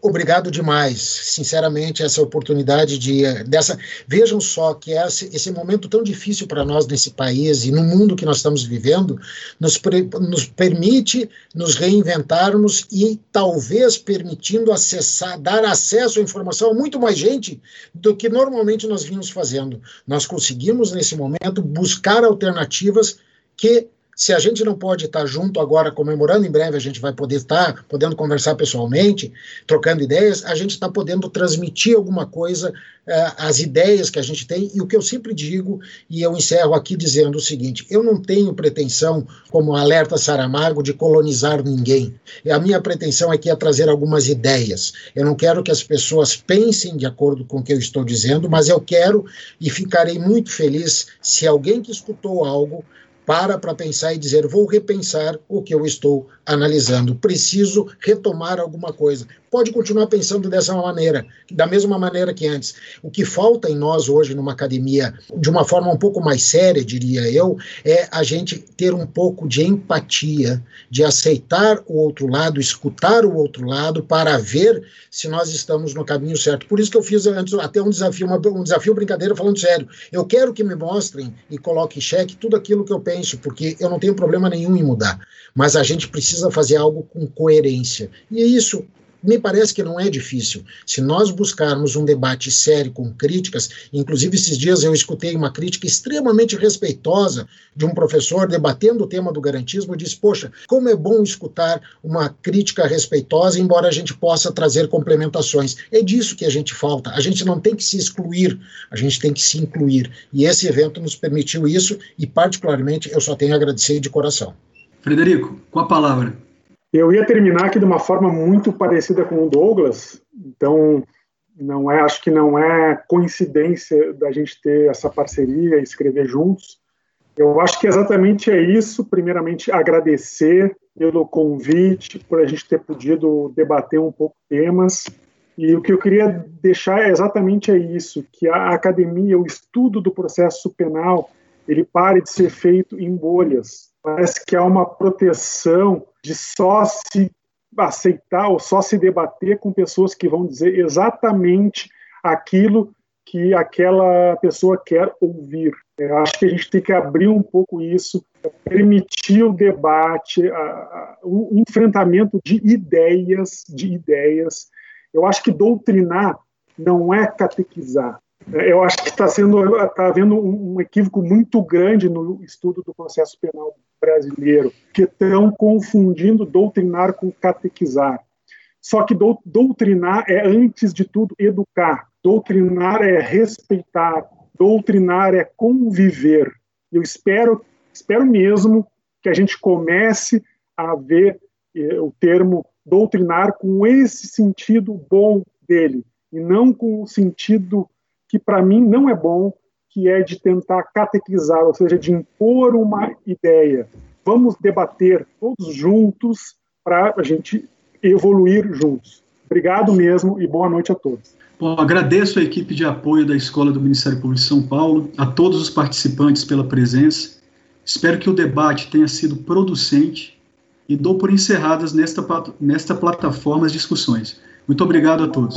obrigado demais, sinceramente, essa oportunidade de dessa. Vejam só que esse, esse momento tão difícil para nós nesse país e no mundo que nós estamos vivendo nos, nos permite nos reinventarmos e talvez permitindo acessar, dar acesso à informação a muito mais gente do que normalmente nós vínhamos fazendo. Nós conseguimos nesse momento buscar alternativas que se a gente não pode estar junto agora comemorando, em breve a gente vai poder estar podendo conversar pessoalmente, trocando ideias, a gente está podendo transmitir alguma coisa, uh, as ideias que a gente tem. E o que eu sempre digo, e eu encerro aqui dizendo o seguinte: eu não tenho pretensão, como alerta Saramago, de colonizar ninguém. A minha pretensão aqui é trazer algumas ideias. Eu não quero que as pessoas pensem de acordo com o que eu estou dizendo, mas eu quero e ficarei muito feliz se alguém que escutou algo para para pensar e dizer: vou repensar o que eu estou analisando, preciso retomar alguma coisa. Pode continuar pensando dessa maneira, da mesma maneira que antes. O que falta em nós hoje numa academia, de uma forma um pouco mais séria, diria eu, é a gente ter um pouco de empatia, de aceitar o outro lado, escutar o outro lado, para ver se nós estamos no caminho certo. Por isso que eu fiz antes até um desafio, uma, um desafio brincadeira, falando sério. Eu quero que me mostrem e coloquem em xeque tudo aquilo que eu penso, porque eu não tenho problema nenhum em mudar. Mas a gente precisa fazer algo com coerência. E isso me parece que não é difícil. Se nós buscarmos um debate sério com críticas, inclusive esses dias eu escutei uma crítica extremamente respeitosa de um professor debatendo o tema do garantismo, disse: "Poxa, como é bom escutar uma crítica respeitosa, embora a gente possa trazer complementações". É disso que a gente falta. A gente não tem que se excluir, a gente tem que se incluir. E esse evento nos permitiu isso e particularmente eu só tenho a agradecer de coração. Frederico, com a palavra. Eu ia terminar aqui de uma forma muito parecida com o Douglas, então não é, acho que não é coincidência da gente ter essa parceria e escrever juntos. Eu acho que exatamente é isso. Primeiramente, agradecer pelo convite, por a gente ter podido debater um pouco temas. E o que eu queria deixar é exatamente é isso, que a academia, o estudo do processo penal, ele pare de ser feito em bolhas. Parece que há uma proteção de só se aceitar ou só se debater com pessoas que vão dizer exatamente aquilo que aquela pessoa quer ouvir. Eu acho que a gente tem que abrir um pouco isso, permitir o debate, a, a, o enfrentamento de ideias, de ideias. Eu acho que doutrinar não é catequizar. Eu acho que está sendo, está havendo um equívoco muito grande no estudo do processo penal brasileiro, que estão confundindo doutrinar com catequizar. Só que doutrinar é, antes de tudo, educar. Doutrinar é respeitar. Doutrinar é conviver. Eu espero, espero mesmo que a gente comece a ver eh, o termo doutrinar com esse sentido bom dele, e não com o sentido que para mim não é bom, que é de tentar catequizar, ou seja, de impor uma ideia. Vamos debater todos juntos para a gente evoluir juntos. Obrigado mesmo e boa noite a todos. Bom, agradeço a equipe de apoio da Escola do Ministério Público de São Paulo, a todos os participantes pela presença. Espero que o debate tenha sido producente e dou por encerradas nesta, nesta plataforma as discussões. Muito obrigado a todos.